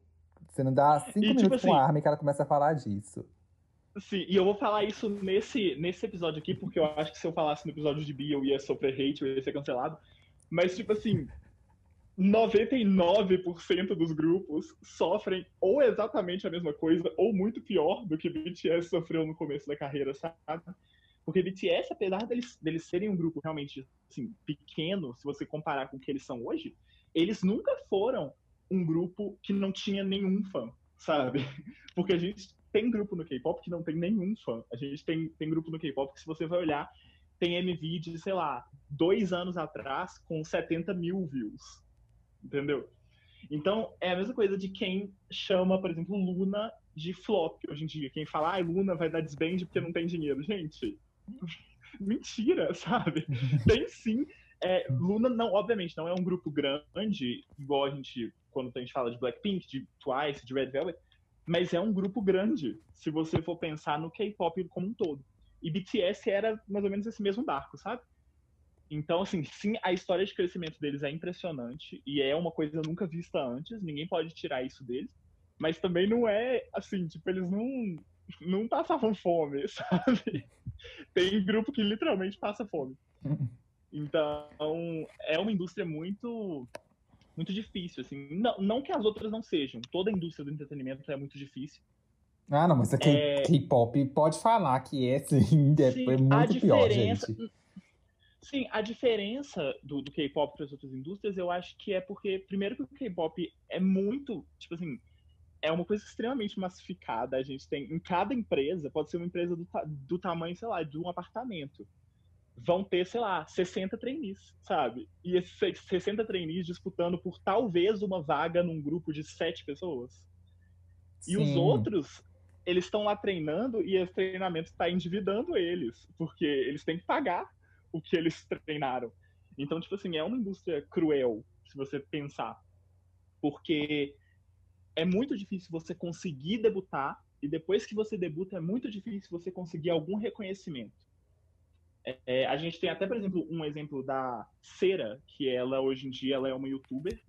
Você não dá cinco E, tipo minutos com assim- a ARMY que ela começa a falar disso. Sim, e eu vou falar isso nesse, nesse episódio aqui, porque eu acho que se eu falasse no episódio de Bi, eu ia sofrer hate, eu ia ser cancelado. Mas, tipo assim, 99% dos grupos sofrem ou exatamente a mesma coisa, ou muito pior do que BTS sofreu no começo da carreira, sabe? Porque BTS, apesar deles, deles serem um grupo realmente assim, pequeno, se você comparar com o que eles são hoje, eles nunca foram um grupo que não tinha nenhum fã, sabe? Porque a gente tem grupo no K-pop que não tem nenhum fã. A gente tem, tem grupo no K-pop que, se você vai olhar, tem MV de, sei lá, dois anos atrás com 70 mil views. Entendeu? Então, é a mesma coisa de quem chama, por exemplo, Luna de flop hoje em dia. Quem fala, ah, Luna vai dar desband porque não tem dinheiro. Gente, mentira, sabe? tem sim. É, Luna, não, obviamente, não é um grupo grande, igual a gente, quando a gente fala de Blackpink, de Twice, de Red Velvet, mas é um grupo grande, se você for pensar no K-pop como um todo. E BTS era mais ou menos esse mesmo barco, sabe? Então, assim, sim, a história de crescimento deles é impressionante e é uma coisa nunca vista antes, ninguém pode tirar isso deles, mas também não é, assim, tipo, eles não, não passavam fome, sabe? Tem grupo que literalmente passa fome. Então, é uma indústria muito muito difícil, assim. Não, não que as outras não sejam. Toda a indústria do entretenimento é muito difícil. Ah, não, mas aqui é... K-pop pode falar que é, sim, é, sim, é muito pior, gente. Sim, a diferença do, do K-pop para as outras indústrias, eu acho que é porque, primeiro, que o K-pop é muito, tipo assim, é uma coisa extremamente massificada. A gente tem, em cada empresa, pode ser uma empresa do, do tamanho, sei lá, de um apartamento. Vão ter, sei lá, 60 trainees, sabe? E esses 60 trainees disputando por talvez uma vaga num grupo de sete pessoas. Sim. E os outros, eles estão lá treinando e esse treinamento está endividando eles, porque eles têm que pagar o que eles treinaram. Então, tipo assim, é uma indústria cruel, se você pensar. Porque é muito difícil você conseguir debutar, e depois que você debuta, é muito difícil você conseguir algum reconhecimento. É, é, a gente tem até, por exemplo, um exemplo da Cera, que ela hoje em dia ela é uma youtuber.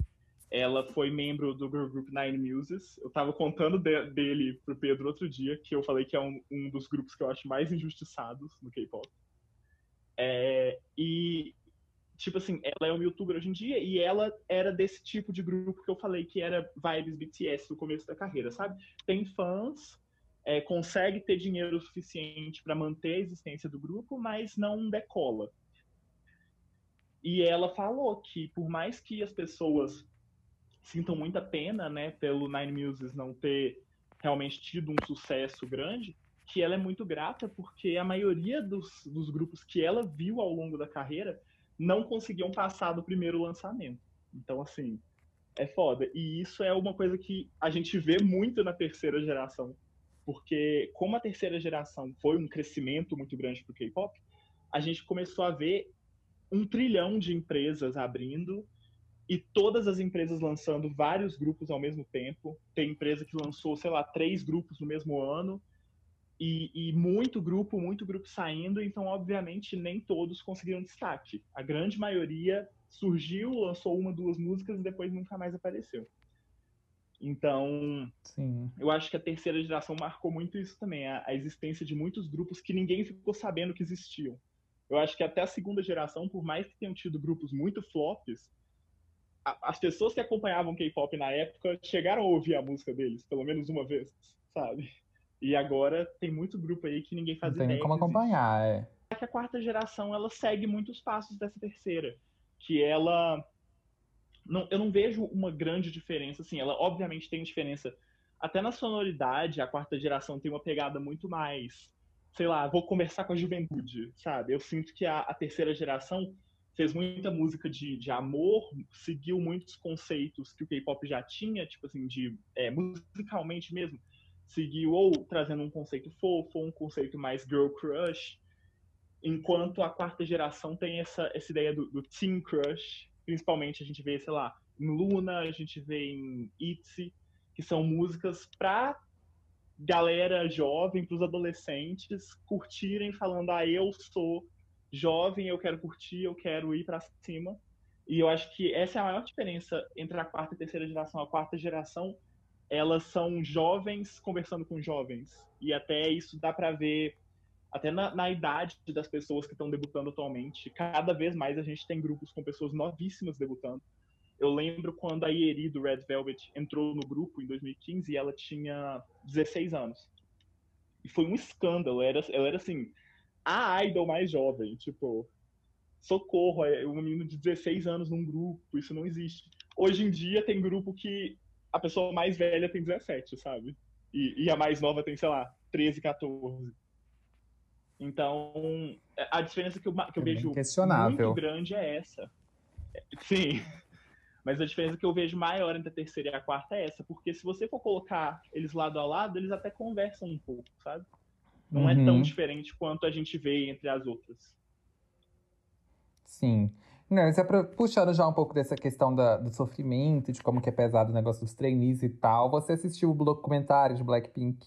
Ela foi membro do group Nine Muses. Eu tava contando de, dele pro Pedro outro dia, que eu falei que é um, um dos grupos que eu acho mais injustiçados no K-pop. É, e, tipo assim, ela é uma youtuber hoje em dia e ela era desse tipo de grupo que eu falei que era vibes BTS no começo da carreira, sabe? Tem fãs, é, consegue ter dinheiro suficiente para manter a existência do grupo, mas não decola. E ela falou que por mais que as pessoas sintam muita pena, né, pelo Nine Muses não ter realmente tido um sucesso grande, que ela é muito grata porque a maioria dos, dos grupos que ela viu ao longo da carreira não conseguiam passar do primeiro lançamento. Então, assim, é foda. E isso é uma coisa que a gente vê muito na terceira geração. Porque, como a terceira geração foi um crescimento muito grande para o K-pop, a gente começou a ver um trilhão de empresas abrindo e todas as empresas lançando vários grupos ao mesmo tempo. Tem empresa que lançou, sei lá, três grupos no mesmo ano e, e, muito grupo, muito grupo saindo, então, obviamente, nem todos conseguiram destaque. A grande maioria surgiu, lançou uma, duas músicas e depois nunca mais apareceu. Então, Sim. eu acho que a terceira geração marcou muito isso também, a, a, existência de muitos grupos que ninguém ficou sabendo que existiam. Eu acho que até a segunda geração, por mais que tenham tido grupos muito flops, a, as pessoas que acompanhavam K-pop na época chegaram a ouvir a música deles, pelo menos uma vez, sabe? E agora tem muito grupo aí que ninguém faz não ideia. Tem como acompanhar, é. Que a quarta geração ela segue muitos passos dessa terceira, que ela não, eu não vejo uma grande diferença assim, ela obviamente tem diferença até na sonoridade, a quarta geração tem uma pegada muito mais, sei lá, vou conversar com a juventude, sabe? Eu sinto que a, a terceira geração fez muita música de, de amor, seguiu muitos conceitos que o K-pop já tinha, tipo assim, de é, musicalmente mesmo, seguiu ou trazendo um conceito fofo, um conceito mais girl crush, enquanto a quarta geração tem essa, essa ideia do, do teen crush, principalmente a gente vê, sei lá, em Luna, a gente vê em ITZY, que são músicas pra galera jovem, pros adolescentes curtirem falando, ah, eu sou jovem, eu quero curtir, eu quero ir para cima. E eu acho que essa é a maior diferença entre a quarta e a terceira geração. A quarta geração elas são jovens conversando com jovens. E até isso dá para ver, até na, na, idade das pessoas que estão debutando atualmente. Cada vez mais a gente tem grupos com pessoas novíssimas debutando. Eu lembro quando a Ieri do Red Velvet entrou no grupo em 2015 e ela tinha 16 anos. E foi um escândalo. Ela era, ela era assim, a idol mais jovem. Tipo, socorro, é um menino de 16 anos num grupo, isso não existe. Hoje em dia tem grupo que a pessoa mais velha tem 17, sabe? E, e a mais nova tem, sei lá, 13, 14. Então, é, a diferença que eu, que eu é vejo muito grande é essa. Sim. Mas a diferença que eu vejo maior entre a terceira e a quarta é essa. Porque se você for colocar eles lado a lado, eles até conversam um pouco, sabe? Não uhum. é tão uhum. diferente quanto a gente vê entre as outras. Sim. Não, isso é pra, puxando já um pouco dessa questão da, do sofrimento, de como que é pesado o negócio dos trainees e tal. Você assistiu o documentário de Blackpink?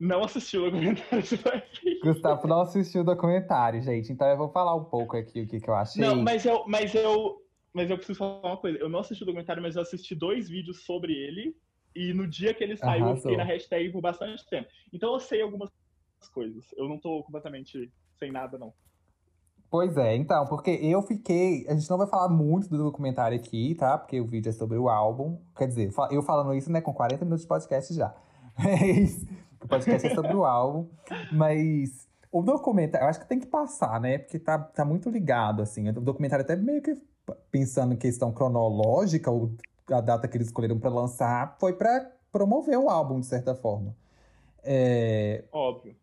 Não assisti o documentário de Blackpink. Gustavo não assistiu o documentário, gente. Então eu vou falar um pouco aqui o que, que eu achei. Não, mas eu, mas eu, mas eu preciso falar uma coisa. Eu não assisti o documentário, mas eu assisti dois vídeos sobre ele. E no dia que ele saiu, Arrasou. eu fiquei na hashtag por bastante tempo. Então eu sei algumas coisas. Eu não tô completamente sem nada, não. Pois é, então, porque eu fiquei. A gente não vai falar muito do documentário aqui, tá? Porque o vídeo é sobre o álbum. Quer dizer, eu falando isso, né, com 40 minutos de podcast já. Mas o podcast é sobre o álbum. Mas o documentário, eu acho que tem que passar, né? Porque tá, tá muito ligado, assim. O documentário até meio que pensando em questão cronológica, ou a data que eles escolheram para lançar, foi para promover o álbum, de certa forma. É... Óbvio.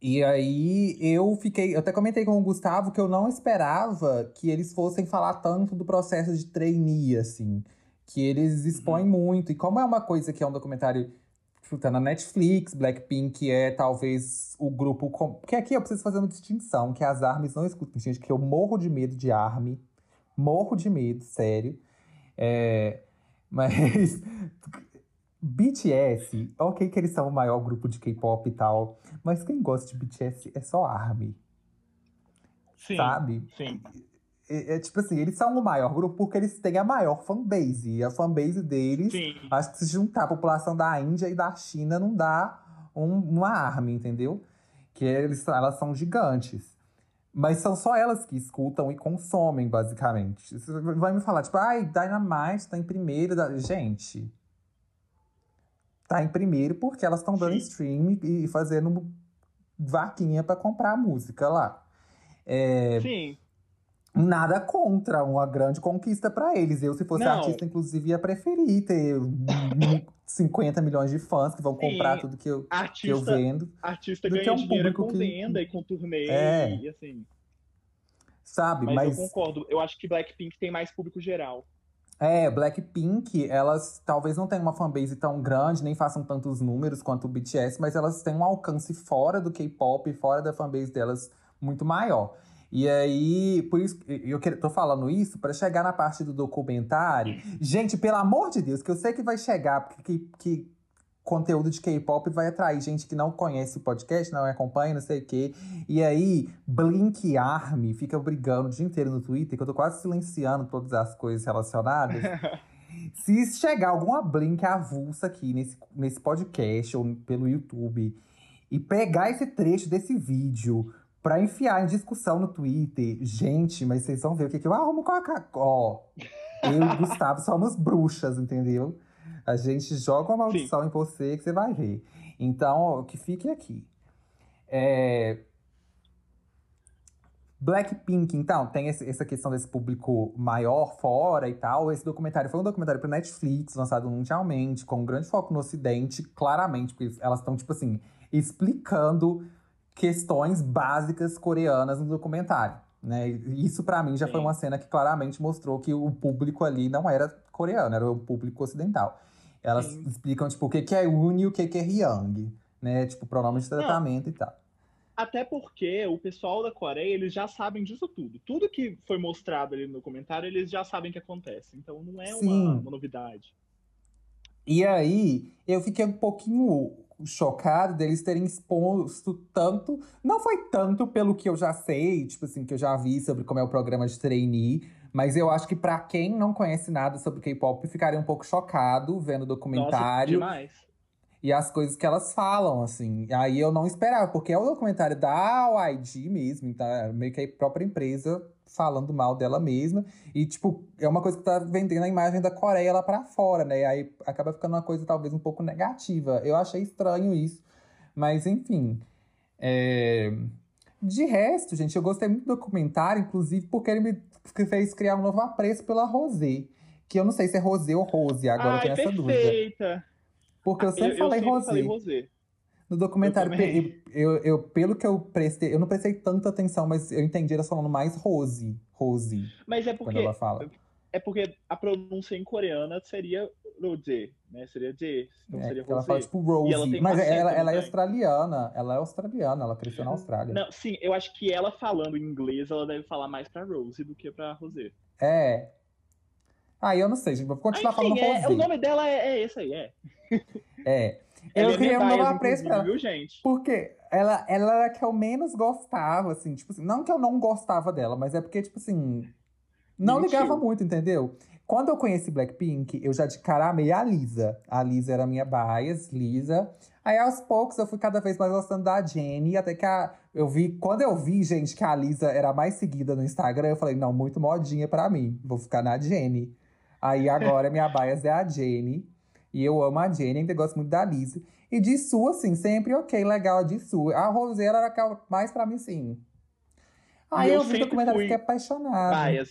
E aí eu fiquei. Eu até comentei com o Gustavo que eu não esperava que eles fossem falar tanto do processo de trainee, assim. Que eles expõem uhum. muito. E como é uma coisa que é um documentário tá na Netflix, Blackpink é talvez o grupo. Com... Porque aqui eu preciso fazer uma distinção, que as armas não escutam, gente, que eu morro de medo de arme. Morro de medo, sério. É... Mas BTS, ok que eles são o maior grupo de K-pop e tal, mas quem gosta de BTS é só ARMY. Sim, sabe? Sim. É, é, tipo assim, eles são o maior grupo porque eles têm a maior fanbase. E a fanbase deles, sim. acho que se juntar a população da Índia e da China não dá um, uma ARMY, entendeu? Que eles, elas são gigantes. Mas são só elas que escutam e consomem, basicamente. Você vai me falar, tipo, ai, Dynamite tá em primeiro. Da... Gente, tá em primeiro porque elas estão dando stream e fazendo vaquinha para comprar música lá. É, Sim. Nada contra, uma grande conquista para eles. Eu, se fosse Não. artista, inclusive, ia preferir ter 50 milhões de fãs que vão Sim. comprar tudo que eu, Artista, que eu vendo. artista ganha é um dinheiro com que- venda e com turnê É. e assim. Sabe? Mas, Mas, eu concordo. Eu acho que Blackpink tem mais público geral. É, Blackpink, elas talvez não tenham uma fanbase tão grande, nem façam tantos números quanto o BTS, mas elas têm um alcance fora do K-pop, fora da fanbase delas, muito maior. E aí, por isso, eu tô falando isso para chegar na parte do documentário. Gente, pelo amor de Deus, que eu sei que vai chegar, porque que, que conteúdo de K-pop vai atrair gente que não conhece o podcast, não acompanha, não sei o quê. E aí, Blink Army fica brigando o dia inteiro no Twitter, que eu tô quase silenciando todas as coisas relacionadas. Se chegar alguma Blink avulsa aqui nesse, nesse podcast ou pelo YouTube e pegar esse trecho desse vídeo pra enfiar em discussão no Twitter, gente, mas vocês vão ver o que, que eu arrumo com a Ó, eu e o Gustavo somos bruxas, entendeu? A gente joga uma maldição em você que você vai ver. Então, ó, que fique aqui. É... Blackpink, então, tem esse- essa questão desse público maior fora e tal. Esse documentário foi um documentário para Netflix, lançado mundialmente, com um grande foco no Ocidente, claramente, porque elas estão, tipo assim, explicando questões básicas coreanas no documentário. Né? Isso, pra mim, já Sim. foi uma cena que claramente mostrou que o público ali não era coreano, era o público ocidental. Elas Sim. explicam, tipo, o que que é Uni e o que que é Hyang, né? Tipo, pronome de tratamento e tal. Até porque o pessoal da Coreia, eles já sabem disso tudo. Tudo que foi mostrado ali no documentário, eles já sabem que acontece. Então não é uma, uma novidade. E aí, eu fiquei um pouquinho chocado deles terem exposto tanto. Não foi tanto pelo que eu já sei, tipo assim, que eu já vi sobre como é o programa de trainee. Mas eu acho que pra quem não conhece nada sobre K-pop, ficaria um pouco chocado vendo o Nossa, documentário demais. e as coisas que elas falam, assim. Aí eu não esperava, porque é o documentário da YG mesmo, então é meio que a própria empresa falando mal dela mesma. E, tipo, é uma coisa que tá vendendo a imagem da Coreia lá pra fora, né? Aí acaba ficando uma coisa talvez um pouco negativa. Eu achei estranho isso. Mas, enfim. é, De resto, gente, eu gostei muito do documentário, inclusive porque ele me fez criar um novo apreço pela Rosé. Que eu não sei se é Rosé ou Rose, agora eu Ai, tenho essa dúvida. perfeita. Porque eu sempre eu, falei sempre Rosé. falei Rosé. No documentário, Eu eu, eu, eu- pelo que eu prestei, eu não prestei tanta atenção, mas eu entendi elas falando mais Rose. Rose, Mas é quando porque, ela fala. é porque a pronúncia em coreana seria Rosé, né? Seria J, então É, seria porque ela fala Rosé. tipo Rose. E ela mas ela, ela é australiana. Ela é australiana, ela cresceu na Austrália. Não, sim, eu acho que ela falando em inglês, ela deve falar mais pra Rose do que pra Rosé. É. Ah, eu não sei, gente. Vou continuar enfim, falando é, o nome dela é, é esse aí, é. É. Eu é criei um novo medalhas, apreço pra ela. viu, gente? Porque ela, ela era a que eu menos gostava, assim, tipo assim, não que eu não gostava dela, mas é porque, tipo assim, não Mentiu. ligava muito, entendeu? Quando eu conheci Blackpink, eu já de cara amei a Lisa. A Lisa era a minha bias, Lisa. Aí aos poucos eu fui cada vez mais gostando da Jenny, até que a, eu vi, quando eu vi, gente, que a Lisa era mais seguida no Instagram, eu falei, não, muito modinha pra mim, vou ficar na Jenny. Aí agora minha bias é a Jenny, e eu amo a Jenny, ainda gosto muito da Lisa. E de Su, assim, sempre ok, legal de Su. A Roseira era mais pra mim, sim. Aí eu, eu vi o documentário e fiquei apaixonada. Bias,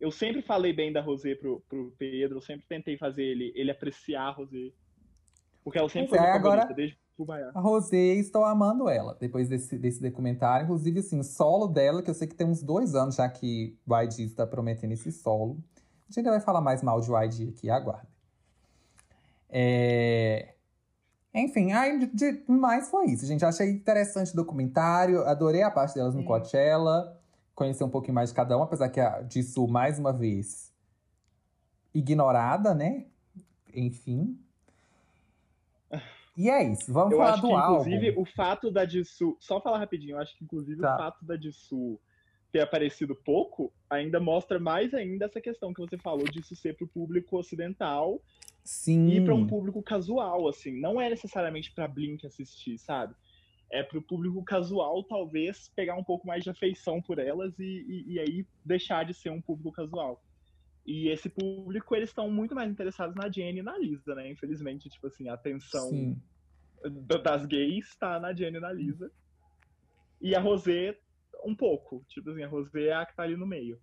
eu sempre falei bem da Rosé pro, pro Pedro, eu sempre tentei fazer ele, ele apreciar a Rosé. Porque ela sempre foi é, agora, desde A Rosé, estou amando ela, depois desse, desse documentário. Inclusive, assim, o solo dela, que eu sei que tem uns dois anos já que o YG está prometendo esse solo. A gente ainda vai falar mais mal de YG aqui, aguarde. É... Enfim, aí, de, de, mais foi isso, gente. Achei interessante o documentário, adorei a parte delas no Coachella. Conhecer um pouquinho mais de cada um, apesar que a Jisoo, mais uma vez, ignorada, né? Enfim. E é isso, vamos eu falar acho do que, álbum. Inclusive, o fato da Jisoo. Só falar rapidinho, eu acho que, inclusive, tá. o fato da Jisoo ter aparecido pouco ainda mostra mais ainda essa questão que você falou disso ser para o público ocidental Sim. e para um público casual, assim. Não é necessariamente para Blink assistir, sabe? É para o público casual, talvez, pegar um pouco mais de afeição por elas e, e, e aí deixar de ser um público casual. E esse público, eles estão muito mais interessados na Jenny e na Lisa, né? Infelizmente, tipo assim, a atenção Sim. das gays tá na Jenny e na Lisa. E a Rosé, um pouco. Tipo assim, a Rosé é a que tá ali no meio.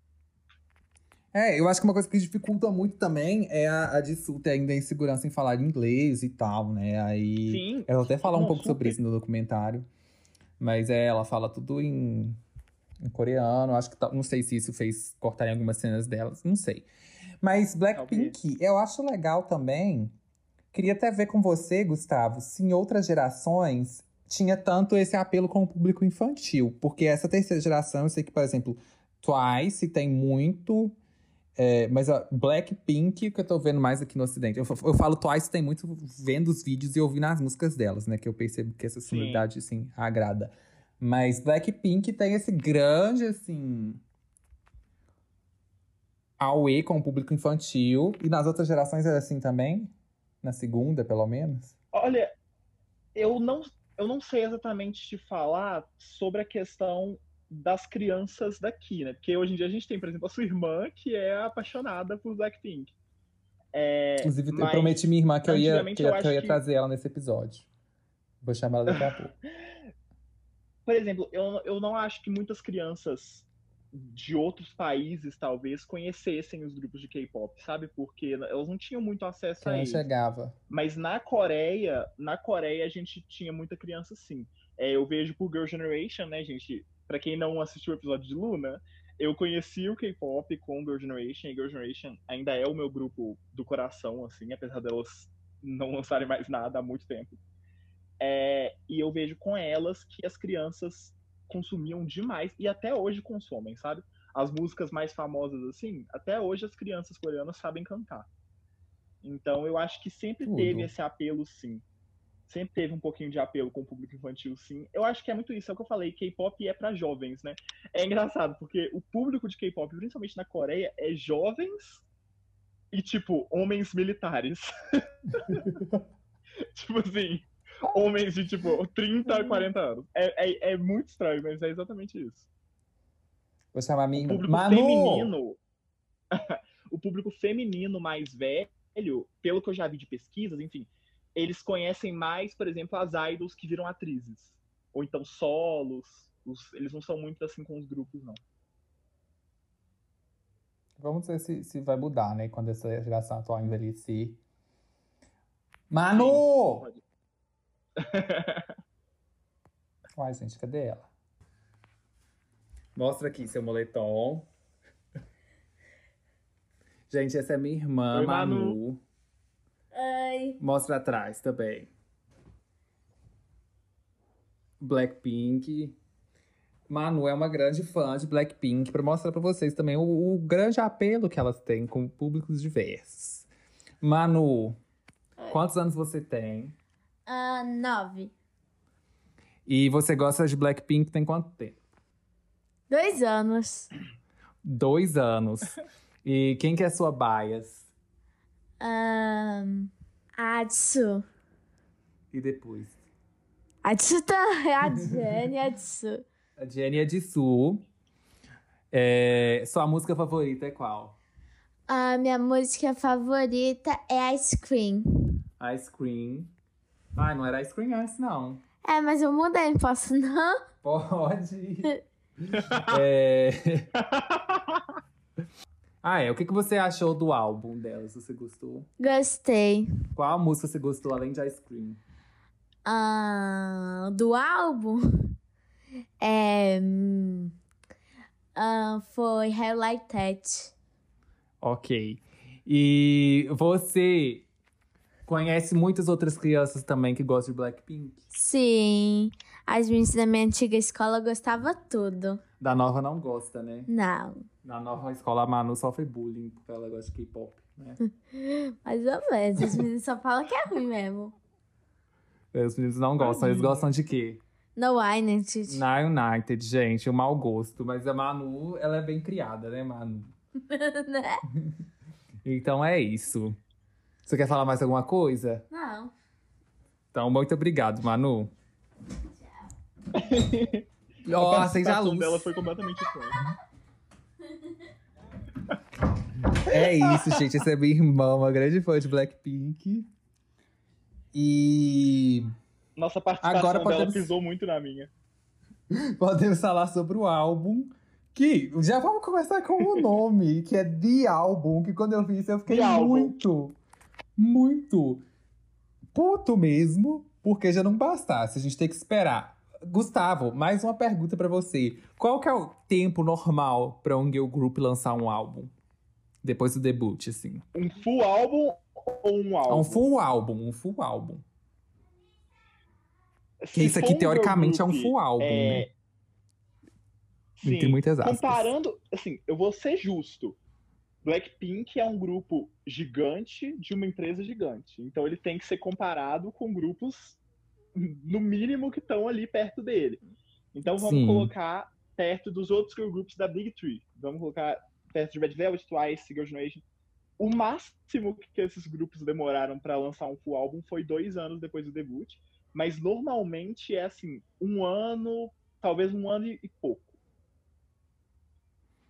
É, eu acho que uma coisa que dificulta muito também é a, a ter ainda insegurança em falar inglês e tal, né? Aí. Sim. Ela até fala um pouco super. sobre isso no documentário. Mas é, ela fala tudo em em coreano. Acho que tá, não sei se isso fez cortar em algumas cenas delas, não sei. Mas Blackpink, eu acho legal também. Queria até ver com você, Gustavo, se em outras gerações tinha tanto esse apelo com o público infantil. Porque essa terceira geração, eu sei que, por exemplo, Twice tem muito. É, mas a Blackpink, que eu tô vendo mais aqui no Ocidente. Eu, eu falo Twice, tem muito vendo os vídeos e ouvindo as músicas delas, né? Que eu percebo que essa sonoridade, assim, agrada. Mas Blackpink tem esse grande, assim. Aue com o público infantil. E nas outras gerações é assim também? Na segunda, pelo menos? Olha, eu não, eu não sei exatamente te falar sobre a questão das crianças daqui, né? Porque hoje em dia a gente tem, por exemplo, a sua irmã, que é apaixonada por Blackpink. É, Inclusive, eu prometi minha irmã que eu ia, que, eu, que eu ia trazer ela nesse episódio. Vou chamar ela daqui a pouco. por exemplo, eu, eu não acho que muitas crianças de outros países, talvez, conhecessem os grupos de K-pop, sabe? Porque elas não tinham muito acesso Quem a eles. chegava. Mas na Coreia, na Coreia a gente tinha muita criança sim. É, eu vejo por Girl Generation, né, gente? Para quem não assistiu o episódio de Luna, eu conheci o K-pop com Girl Generation, e Girl Generation ainda é o meu grupo do coração, assim, apesar delas não lançarem mais nada há muito tempo. É, e eu vejo com elas que as crianças consumiam demais e até hoje consomem, sabe? As músicas mais famosas assim, até hoje as crianças coreanas sabem cantar. Então eu acho que sempre Tudo. teve esse apelo, sim. Sempre teve um pouquinho de apelo com o público infantil, sim. Eu acho que é muito isso, é o que eu falei, K-pop é para jovens, né? É engraçado, porque o público de K-pop, principalmente na Coreia, é jovens e, tipo, homens militares. tipo assim, homens de, tipo, 30, 40 anos. É, é, é muito estranho, mas é exatamente isso. Vou chamar minha... O público Manu! feminino... o público feminino mais velho, pelo que eu já vi de pesquisas, enfim, eles conhecem mais, por exemplo, as idols que viram atrizes. Ou então solos. Os, eles não são muito assim com os grupos, não. Vamos ver se, se vai mudar, né? Quando essa geração atual envelhecer. Manu! Sim, Uai, gente, cadê ela? Mostra aqui seu moletom. Gente, essa é minha irmã, Oi, Manu. Manu. Oi. Mostra atrás também. Blackpink. Manu é uma grande fã de Blackpink para mostrar para vocês também o, o, grande apelo que elas têm com públicos diversos. Manu, Oi. quantos anos você tem? Uh, nove. E você gosta de Blackpink tem quanto tempo? Dois anos. Dois anos. E quem que é sua bias? Ahn, Atsu. E depois? Atsu tá. É a Jenny Atsu. A Jenny de Sul. É, sua música favorita é qual? A minha música favorita é Ice Cream. Ice Cream. Ai, não era Ice Cream antes, não. É, mas eu mudei, não posso não? Pode. É... Ah, é. O que, que você achou do álbum dela, se você gostou? Gostei. Qual música você gostou além de Ice Cream? Ah, do álbum é, hum, ah, foi Highlight That. Ok. E você conhece muitas outras crianças também que gostam de Blackpink? Sim, as meninas da minha antiga escola gostavam tudo. Da nova não gosta, né? Não, Na nova escola, a Manu sofre bullying porque ela gosta de K-pop, né? mais ou menos. As meninas só falam que é ruim mesmo. Os meninos não gostam. Eles gostam de quê? No United. Na United, gente, o mau gosto. Mas a Manu, ela é bem criada, né, Manu? Né? Então é isso. Você quer falar mais alguma coisa? Não. Então, muito obrigado, Manu. a Ó, acende a luz. dela foi completamente fã. É isso, gente. Essa é minha irmã, uma grande fã de Blackpink. E Nossa participação Agora dela podemos- pisou muito na minha. podemos falar sobre o álbum. Que já vamos começar com o nome, que é The Album. Que quando eu vi isso, eu fiquei The muito, muito puto mesmo, porque já não bastasse. A gente tem que esperar. Gustavo, mais uma pergunta pra você. Qual que é o tempo normal pra um girl group lançar um álbum? Depois do debut, assim. Um full álbum ou um É álbum? um full álbum, um full álbum. Se Que isso aqui, teoricamente, é um group, full álbum, é, né? Sim, Entre muitas aspas. comparando, assim, eu vou ser justo. Blackpink é um grupo gigante de uma empresa gigante. Então ele tem que ser comparado com grupos, no mínimo, que estão ali perto dele. Então vamos Sim. colocar perto dos outros groups da Big Three. Vamos colocar perto de Red Velvet, Twice, Girl Generation. O máximo que esses grupos demoraram para lançar um full álbum foi dois anos depois do debut. Mas normalmente é assim, um ano, talvez um ano e pouco.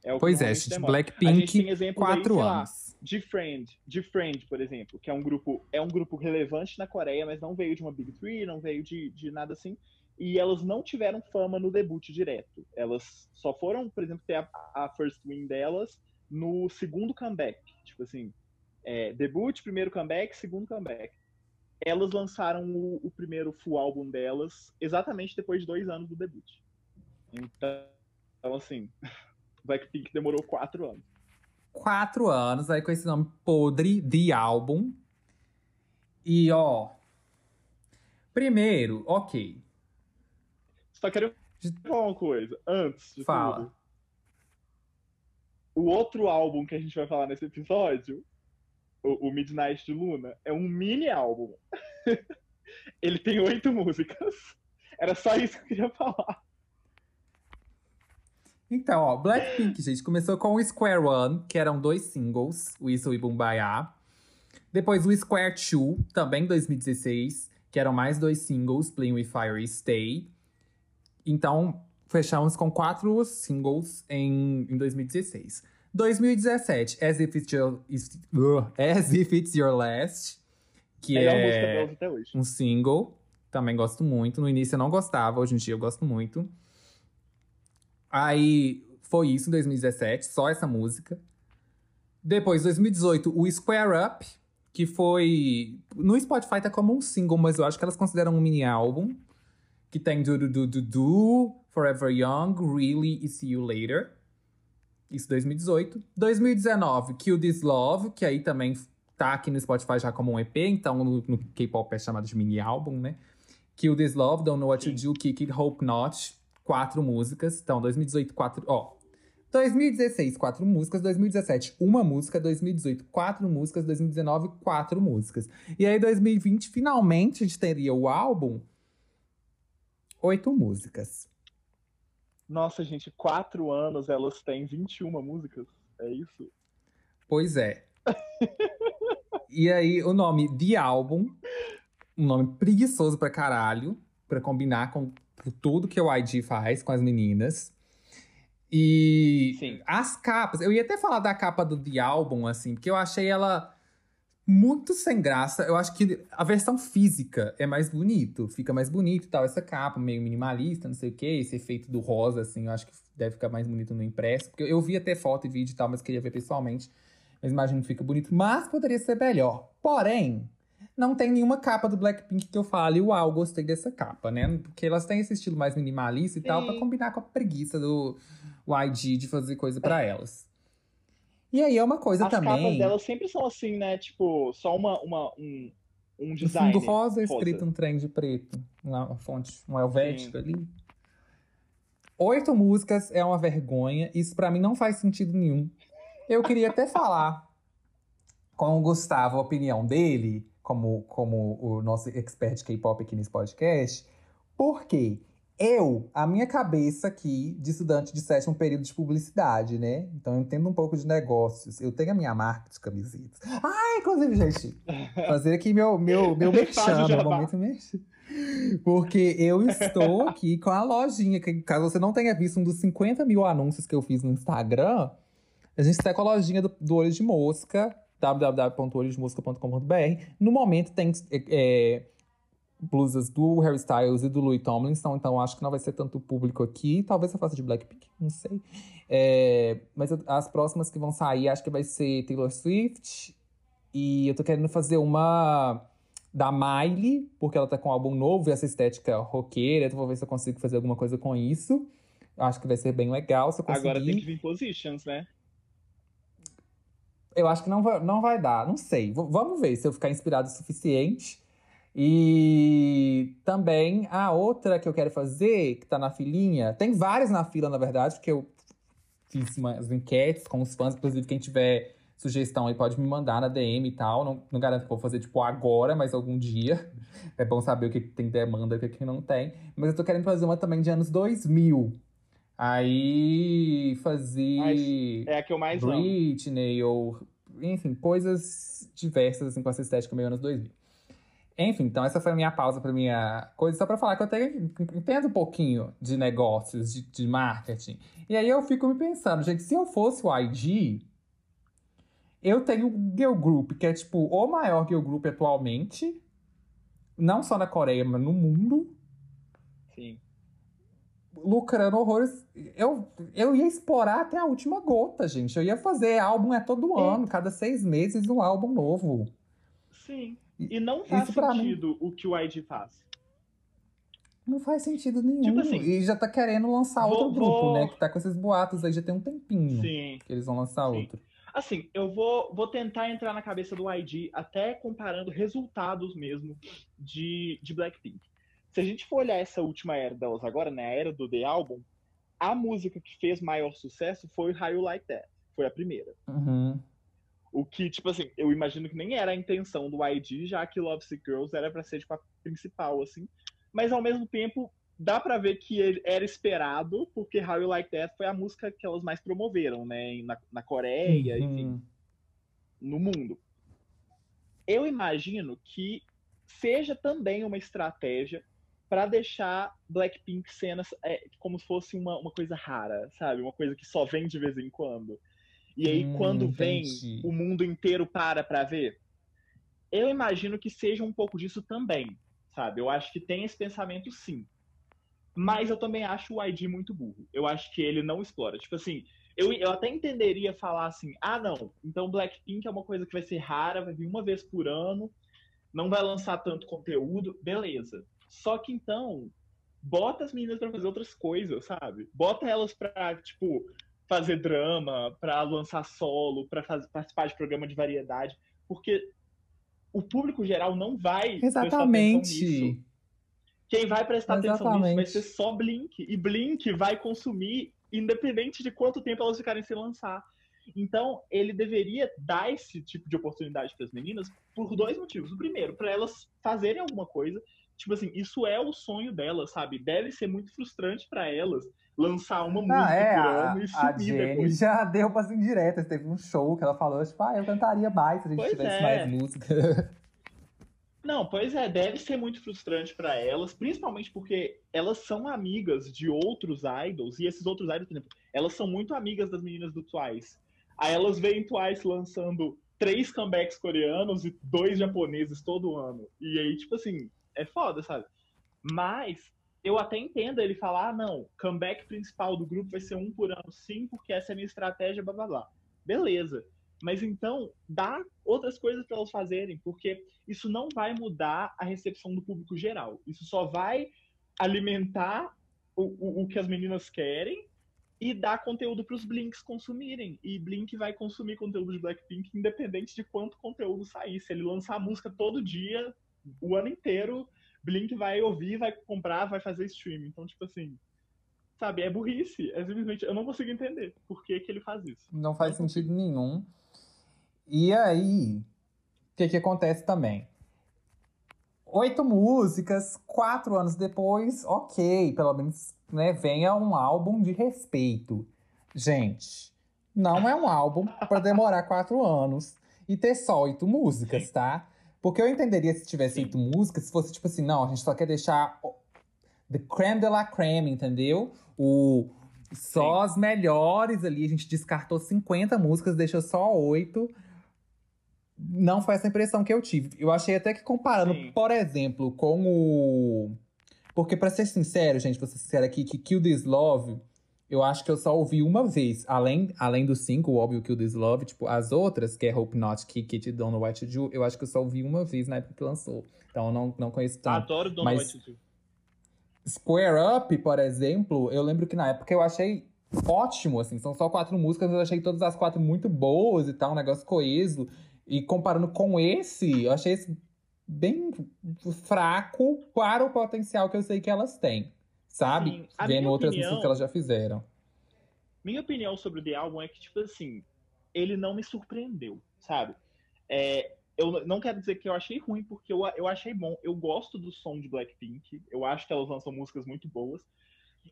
É Pois é, gente. demora. A Blackpink, aí, quatro sei lá, anos. de Friend, de Friend, por exemplo, que é um grupo, é um grupo relevante na Coreia, mas não veio de uma Big Three, não veio de, de nada assim. E elas não tiveram fama no debut direto. Elas só foram, por exemplo, ter a, a first win delas no segundo comeback. Tipo assim, é, debut, primeiro comeback, segundo comeback. Elas lançaram o, o primeiro full álbum delas exatamente depois de dois anos do debut. Então, então assim, Blackpink demorou quatro anos. Quatro anos, aí com esse nome podre, The Album. E, ó... Primeiro, ok. Só quero falar uma coisa, antes de Fala. tudo. O outro álbum que a gente vai falar nesse episódio, o, o Midnight de Luna, é um mini álbum. Ele tem oito músicas. Era só isso que eu queria falar. Então, ó, Blackpink, gente, começou com o Square One, que eram dois singles, Whistle e Bumbaya. Depois o Square Two, também 2016, que eram mais dois singles, Playing With Fire e Stay. Então, fechamos com quatro singles em, em 2016. 2017, As If It's Your, uh, As If It's Your Last, que é delas até hoje. um single. Também gosto muito. No início eu não gostava, hoje em dia eu gosto muito. Aí foi isso em 2017, só essa música. Depois, 2018, o Square Up, que foi. No Spotify tá como um single, mas eu acho que elas consideram um mini álbum. Que tem Do Do Do Do Do, Forever Young, Really e See You Later. Isso 2018. 2019, Kill This Love, que aí também tá aqui no Spotify já como um EP, então no, no K-pop é chamado de mini álbum, né? Kill This Love, Don't Know What to Do, Kick It, Hope Not. Quatro músicas. Então, 2018, quatro. Ó. 2016, quatro músicas. 2017, uma música. 2018, quatro músicas. 2019, quatro músicas. E aí, 2020, finalmente, a gente teria o álbum. Oito músicas. Nossa, gente, quatro anos elas têm 21 músicas. É isso? Pois é. e aí, o nome The Album, um nome preguiçoso pra caralho, pra combinar com tudo que o ID faz com as meninas. E Sim. as capas, eu ia até falar da capa do The Album, assim, porque eu achei ela muito sem graça. Eu acho que a versão física é mais bonito, fica mais bonito e tal, essa capa meio minimalista, não sei o que, esse efeito do rosa, assim, eu acho que deve ficar mais bonito no impresso. Porque eu vi até foto e vídeo e tal, mas queria ver pessoalmente. Mas imagino que fica bonito, mas poderia ser melhor. Porém, não tem nenhuma capa do Blackpink que eu fale, uau, gostei dessa capa, né? Porque elas têm esse estilo mais minimalista e tal, Sim. pra combinar com a preguiça do YG de fazer coisa pra elas. E aí é uma coisa As também. capas delas sempre são assim, né? Tipo, só uma, uma, um, um No design. fundo rosa, escrito um trem de preto. Uma fonte, um helvético Sim. ali. Oito músicas é uma vergonha. Isso pra mim não faz sentido nenhum. Eu queria até falar com o Gustavo a opinião dele, como, como o nosso expert de K-pop aqui nesse podcast. Porque eu, a minha cabeça aqui, de estudante de sétimo período de publicidade, né? Então eu entendo um pouco de negócios. Eu tenho a minha marca de camisetas. Ah, inclusive, gente, fazer aqui meu, meu, meu merchan, meu momento merchan. Porque eu estou aqui com a lojinha, que caso você não tenha visto um dos 50 mil anúncios que eu fiz no Instagram, a gente está com a lojinha do, do Olho de Mosca, www.olhodemosca.com.br. No momento tem é, é, blusas do Harry Styles e do Louis Tomlinson, então acho que não vai ser tanto público aqui. Talvez eu faça de Blackpink, não sei. É, mas as próximas que vão sair, acho que vai ser Taylor Swift. E eu tô querendo fazer uma da Miley, porque ela tá com um álbum novo e essa estética roqueira. Então vou ver se eu consigo fazer alguma coisa com isso. Acho que vai ser bem legal se eu conseguir. Agora tem que vir positions, né? Eu acho que não vai, não vai dar, não sei. V- vamos ver se eu ficar inspirado o suficiente. E também a outra que eu quero fazer, que tá na filinha, tem várias na fila, na verdade, porque eu fiz umas enquetes com os fãs, inclusive quem tiver sugestão aí pode me mandar na DM e tal. Não, não garanto que vou fazer, tipo, agora, mas algum dia. É bom saber o que tem demanda e o que não tem. Mas eu tô querendo fazer uma também de anos 2000. Aí fazer. Mas É a que eu mais amo. Britney ou enfim, coisas diversas assim com essa estética meio anos 2000. Enfim, então essa foi a minha pausa para minha coisa só para falar que eu até entendo um pouquinho de negócios, de, de marketing. E aí eu fico me pensando, gente, se eu fosse o IG, eu tenho o Girl Group, que é tipo o maior girl group atualmente, não só na Coreia, mas no mundo Sim. Lucrando horrores. Eu, eu ia explorar até a última gota, gente. Eu ia fazer álbum é todo É. ano, cada seis meses um álbum novo. Sim. E- não faz isso sentido o que o ID faz. Não faz sentido nenhum. Tipo assim, e já tá querendo lançar vou- outro grupo, vou- né? Que tá com esses boatos aí já tem um tempinho Sim. que eles vão lançar Sim. outro. Assim, eu vou, vou tentar entrar na cabeça do ID, até comparando resultados mesmo de, de Blackpink. Se a gente for olhar essa última era delas agora, né, a era do The Album, a música que fez maior sucesso foi How You Like That. Foi a primeira. Uhum. O que, tipo assim, eu imagino que nem era a intenção do ID, já que Love Sick Girls era pra ser, tipo, a principal, assim. Mas, ao mesmo tempo, dá pra ver que ele era esperado, porque How You Like That foi a música que elas mais promoveram, né? Na, na Coreia, enfim Uhum. no mundo. Eu imagino que seja também uma estratégia para deixar Blackpink cenas é, como se fosse uma, uma coisa rara, sabe? Uma coisa que só vem de vez em quando. E aí, Hum, quando vem, entendi. o mundo inteiro para pra ver. Eu imagino que seja um pouco disso também, sabe? Eu acho que tem esse pensamento sim. Mas eu também acho o ID muito burro. Eu acho que ele não explora. Tipo assim, eu, eu até entenderia falar assim: ah, não, então Blackpink é uma coisa que vai ser rara, vai vir uma vez por ano, não vai lançar tanto conteúdo, beleza. Só que então, bota as meninas pra fazer outras coisas, sabe? Bota elas pra, tipo, fazer drama, pra lançar solo, pra faz- participar de programa de variedade, porque o público geral não vai prestar atenção nisso. Exatamente. Quem vai prestar atenção nisso vai Exatamente. ser só Blink. E Blink vai consumir, independente de quanto tempo elas ficarem sem lançar. Então, ele deveria dar esse tipo de oportunidade para as meninas por dois motivos. O primeiro, para elas fazerem alguma coisa, tipo assim, isso é o sonho delas, sabe? Deve ser muito frustrante para elas lançar uma Ah, música é, por a, ano e a sumir Jenny depois. já deu umas indiretas. Teve um show que ela falou, tipo, ah, eu cantaria mais se a gente Pois tivesse é. mais música. Não, pois é, deve ser muito frustrante para elas, principalmente porque elas são amigas de outros idols, e esses outros idols, por exemplo, elas são muito amigas das meninas do Twice. Aí elas veem Twice lançando três comebacks coreanos e dois japoneses todo ano. E aí, tipo assim, é foda, sabe? Mas eu até entendo ele falar, ah, não, comeback principal do grupo vai ser um por ano, sim, porque essa é a minha estratégia, blá blá blá. Beleza. Mas então, dá outras coisas para elas fazerem, porque isso não vai mudar a recepção do público geral. Isso só vai alimentar o, o, o que as meninas querem e dar conteúdo para os Blinks consumirem. E Blink vai consumir conteúdo de Blackpink independente de quanto conteúdo sair. Se ele lançar música todo dia, o ano inteiro, Blink vai ouvir, vai comprar, vai fazer streaming. Então, tipo assim, sabe, é burrice. É simplesmente, eu não consigo entender por que, que ele faz isso. Não faz sentido nenhum. E aí, o que que acontece também? Oito músicas, quatro anos depois, ok, pelo menos né, venha um álbum de respeito. Gente, não é um álbum para demorar quatro anos e ter só oito músicas, tá? Porque eu entenderia se tivesse Sim. oito músicas, se fosse tipo assim, não, a gente só quer deixar the creme de la creme, entendeu? O, só as melhores ali, a gente descartou 50 músicas, deixou só oito. Não foi essa impressão que eu tive. Eu achei até que comparando, Sim. por exemplo, com o. Porque, pra ser sincero, gente, pra ser sincero aqui, que Kill This Love, eu acho que eu só ouvi uma vez. Além, além dos cinco, o óbvio Kill This Love, tipo, as outras, que é Hope Not, Kick It, Don't Know What to Do, eu acho que eu só ouvi uma vez na época que lançou. Então eu não, não conheço tanto. Adoro Don't mas- Know What to Do. Square Up, por exemplo, eu lembro que na época eu achei ótimo, assim. São só quatro músicas, eu achei todas as quatro muito boas e tal, um negócio coeso. E comparando com esse, eu achei esse bem fraco para o potencial que eu sei que elas têm. Sabe? Sim, Vendo outras opinião- músicas que elas já fizeram. Minha opinião sobre o The Album é que, tipo assim, ele não me surpreendeu, sabe? É, eu não quero dizer que eu achei ruim, porque eu, eu achei bom. Eu gosto do som de Blackpink. Eu acho que elas lançam músicas muito boas.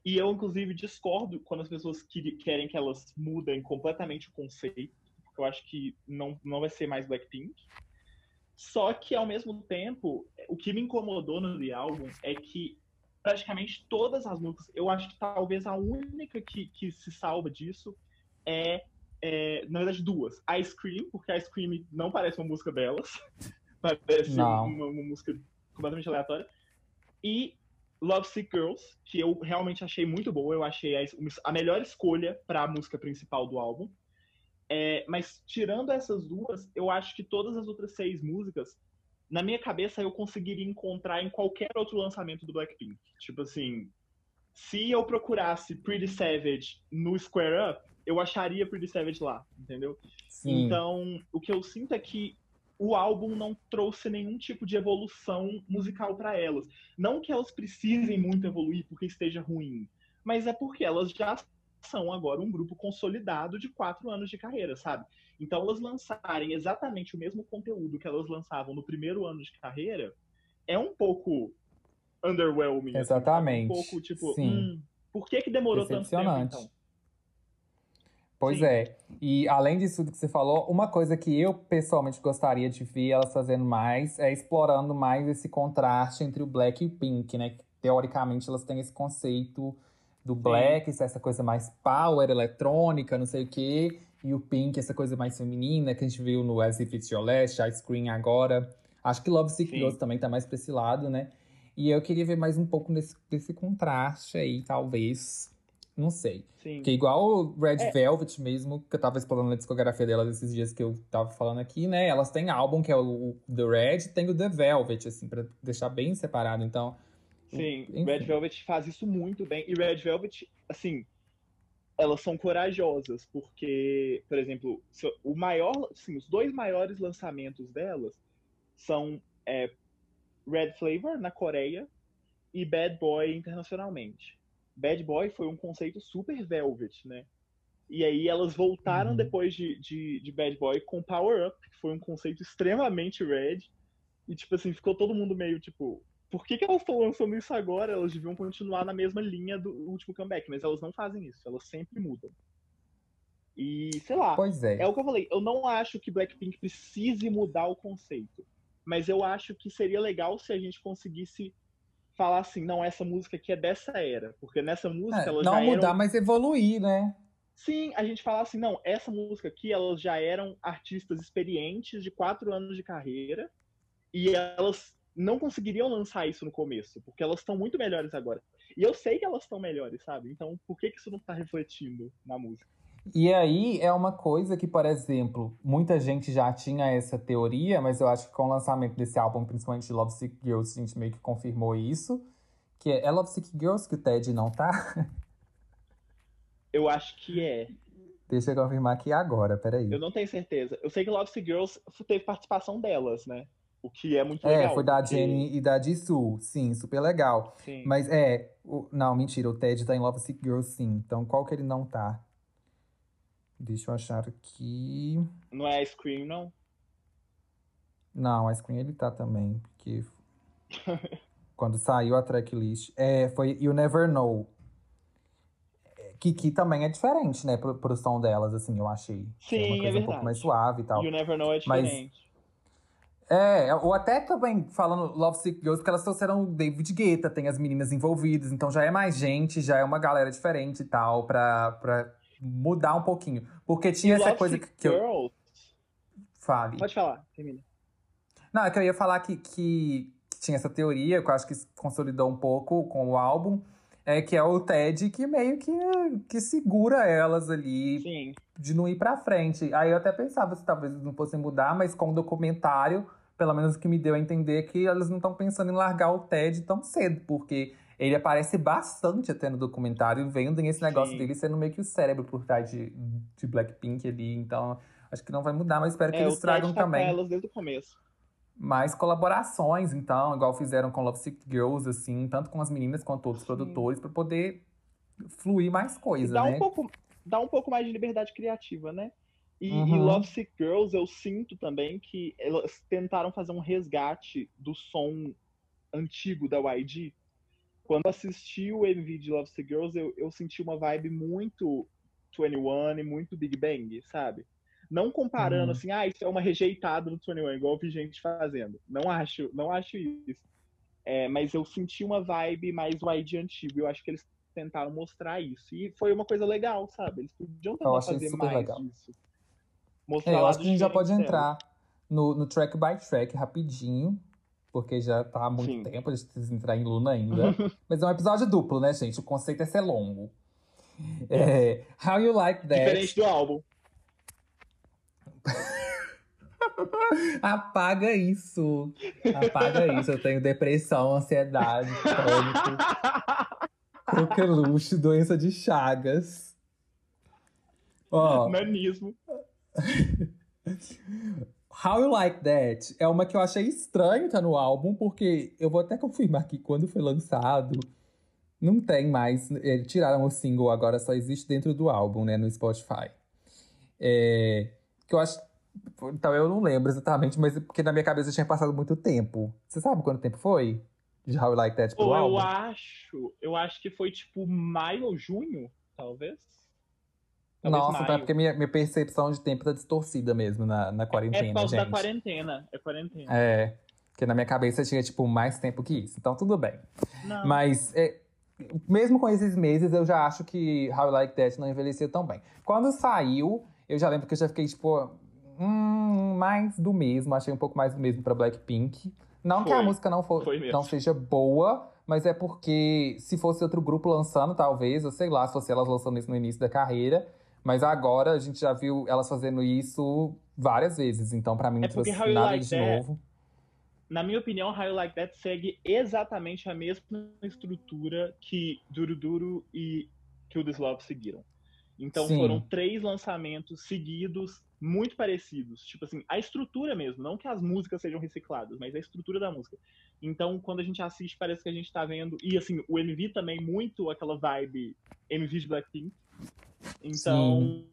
E eu, inclusive, discordo quando as pessoas que- querem que elas mudem completamente o conceito. Porque eu acho que não, não vai ser mais Blackpink. Só que, ao mesmo tempo, o que me incomodou no The Album é que praticamente todas as músicas, eu acho que talvez a única que, que se salva disso é, é, na verdade, duas. Ice Cream, porque Ice Cream não parece uma música delas. Parece uma, uma música completamente aleatória. E Love Sick Girls, que eu realmente achei muito boa. Eu achei a, a melhor escolha para a música principal do álbum. É, mas tirando essas duas, eu acho que todas as outras seis músicas, na minha cabeça, eu conseguiria encontrar em qualquer outro lançamento do Blackpink. Tipo assim, se eu procurasse Pretty Savage no Square Up, eu acharia Pretty Savage lá, entendeu? Sim. Então, o que eu sinto é que o álbum não trouxe nenhum tipo de evolução musical para elas. Não que elas precisem muito evoluir porque esteja ruim, mas é porque elas já são agora um grupo consolidado de quatro anos de carreira, sabe? Então, elas lançarem exatamente o mesmo conteúdo que elas lançavam no primeiro ano de carreira é um pouco underwhelming. assim, sabe? Exatamente. um pouco tipo, Sim. hum, por que que demorou tanto tempo então? Pois Sim. é. E além disso tudo que você falou, uma coisa que eu pessoalmente gostaria de ver elas fazendo mais é explorando mais esse contraste entre o black e o pink, né? Que, teoricamente elas têm esse conceito do black, essa coisa mais power, eletrônica, não sei o quê, e o pink, essa coisa mais feminina que a gente viu no As If It's Your Last, Ice Cream agora. Acho que Love Sick. Girls também tá mais pra esse lado, né? E eu queria ver mais um pouco desse, desse contraste aí, talvez. Não sei. Sim. Que igual o Red É. Velvet mesmo, que eu tava explorando a discografia delas esses dias que eu tava falando aqui, né? Elas têm álbum que é o, o The Red, tem o The Velvet, assim, pra deixar bem separado. Então, Sim, Enfim. Red Velvet faz isso muito bem. E Red Velvet, assim, elas são corajosas, porque, por exemplo, o maior, assim, os dois maiores lançamentos delas são é, Red Flavor na Coreia e Bad Boy internacionalmente. Bad Boy foi um conceito super Velvet, né? E aí elas voltaram Uhum. depois de, de, de Bad Boy com Power Up, que foi um conceito extremamente Red. E, tipo assim, ficou todo mundo meio, tipo, por que, que elas estão lançando isso agora? Elas deviam continuar na mesma linha do último comeback, mas elas não fazem isso, elas sempre mudam. E, sei lá, Pois é. é o que eu falei, eu não acho que Blackpink precise mudar o conceito, mas eu acho que seria legal se a gente conseguisse falar assim, não, essa música aqui é dessa era, porque nessa música É, elas não já mudar, eram... mas evoluir, né? Sim, a gente fala assim, não, essa música aqui, elas já eram artistas experientes de quatro anos de carreira e elas não conseguiriam lançar isso no começo, porque elas estão muito melhores agora. E eu sei que elas estão melhores, sabe? Então, por que, que isso não tá refletindo na música? E aí é uma coisa que, por exemplo, muita gente já tinha essa teoria, mas eu acho que com o lançamento desse álbum, principalmente de Love Sick Girls, a gente meio que confirmou isso. Que é, é Love Sick Girls que o Ted não tá? Eu acho que é. Deixa eu confirmar aqui agora, peraí. Eu não tenho certeza. Eu sei que Love Sick Girls teve participação delas, né? O que é muito É, legal. foi da porque- Jenny e da Jisoo. Sim, super legal. Sim. Mas é. o- não, mentira, o Ted tá em Love Sick Girls sim. Então qual que ele não tá? Deixa eu achar aqui. Não é Scream, não? Não, a Screen ele tá também. Porque quando saiu a tracklist. É, foi You Never Know. É, Kiki também é diferente, né, pro, pro som delas, assim, eu achei. Sim, é uma é coisa um pouco mais suave e tal. You Never Know é Mas- diferente. É, ou até também falando Love Sick Girls, porque elas trouxeram o David Guetta, tem as meninas envolvidas, então já é mais gente, já é uma galera diferente e tal, pra, pra mudar um pouquinho. Porque tinha E essa Love coisa Sick que, que eu Girls... fale. Pode falar, termina. Não, é que eu ia falar que, que tinha essa teoria, que eu acho que se consolidou um pouco com o álbum, é que é o Ted que meio que, que segura elas ali Sim. de não ir pra frente. Aí eu até pensava se talvez não fossem mudar, mas com o documentário, pelo menos o que me deu a entender é que elas não estão pensando em largar o Ted tão cedo, porque ele aparece bastante até no documentário, vendem esse negócio Sim. dele sendo meio que o cérebro por trás de, de Blackpink ali. Então, acho que não vai mudar, mas espero que É, eles tragam tá também com elas desde o começo. Mais colaborações, então, igual fizeram com Love Sick Girls, assim, tanto com as meninas quanto outros Sim. produtores, pra poder fluir mais E coisa, dá né? um pouco dá um pouco mais de liberdade criativa, né? E, Uhum. e Love Sick Girls, eu sinto também que elas tentaram fazer um resgate do som antigo da YG. Quando assisti o MV de Love Sick Girls, eu, eu senti uma vibe muito 21 e muito Big Bang, sabe? Não comparando Uhum. assim, ah, isso é uma rejeitada do 21, igual eu vi gente fazendo. Não acho, não acho isso. É, mas eu senti uma vibe mais YG antigo. Eu acho que eles tentaram mostrar isso. E foi uma coisa legal, sabe? Eles podiam tentar fazer mais legal. disso. É, Mostrar eu acho que a gente já pode entrar no, no track by track rapidinho, porque já tá há muito Sim. tempo, a gente precisa entrar em Luna ainda. Mas é um episódio duplo, né, gente? O conceito é ser longo. É, How You Like That. Diferente do álbum. Apaga isso. Apaga isso. Eu tenho depressão, ansiedade, pânico. Coqueluche, doença de Chagas. Ó, Nanismo. How You Like That é uma que eu achei estranho tá no álbum, porque eu vou até confirmar que quando foi lançado, não tem mais. Eles tiraram o single, agora só existe dentro do álbum, né, no Spotify. É, que eu acho. Então eu não lembro exatamente, mas é porque na minha cabeça tinha passado muito tempo. Você sabe quanto tempo foi? De How You Like That pro Ou álbum? eu acho, eu acho que foi tipo maio ou junho, talvez. Talvez Nossa, tá maio. porque minha, minha percepção de tempo tá distorcida mesmo na, na É quarentena, por causa gente. da quarentena. É quarentena. É, porque na minha cabeça tinha, tipo, mais tempo que isso. Então, tudo bem. Não. Mas, é, mesmo com esses meses, eu já acho que How You Like That não envelheceu tão bem. Quando saiu, eu já lembro que eu já fiquei, tipo, hum, mais do mesmo. Achei um pouco mais do mesmo pra Blackpink. Não que a Foi. música não, for, Foi não seja boa, mas é porque se fosse outro grupo lançando, talvez, eu sei lá, se fosse elas lançando isso no início da carreira. Mas agora a gente já viu elas fazendo isso várias vezes. Então, pra mim, não É trouxe nada Like de That novo. Na minha opinião, How You Like That segue exatamente a mesma estrutura que Duro Duro e Kill This Love seguiram. Então Sim. foram três lançamentos seguidos muito parecidos. Tipo assim, a estrutura mesmo, não que as músicas sejam recicladas, mas a estrutura da música. Então, quando a gente assiste, parece que a gente tá vendo. E assim, o MV também, muito aquela vibe MV de Blackpink. Então,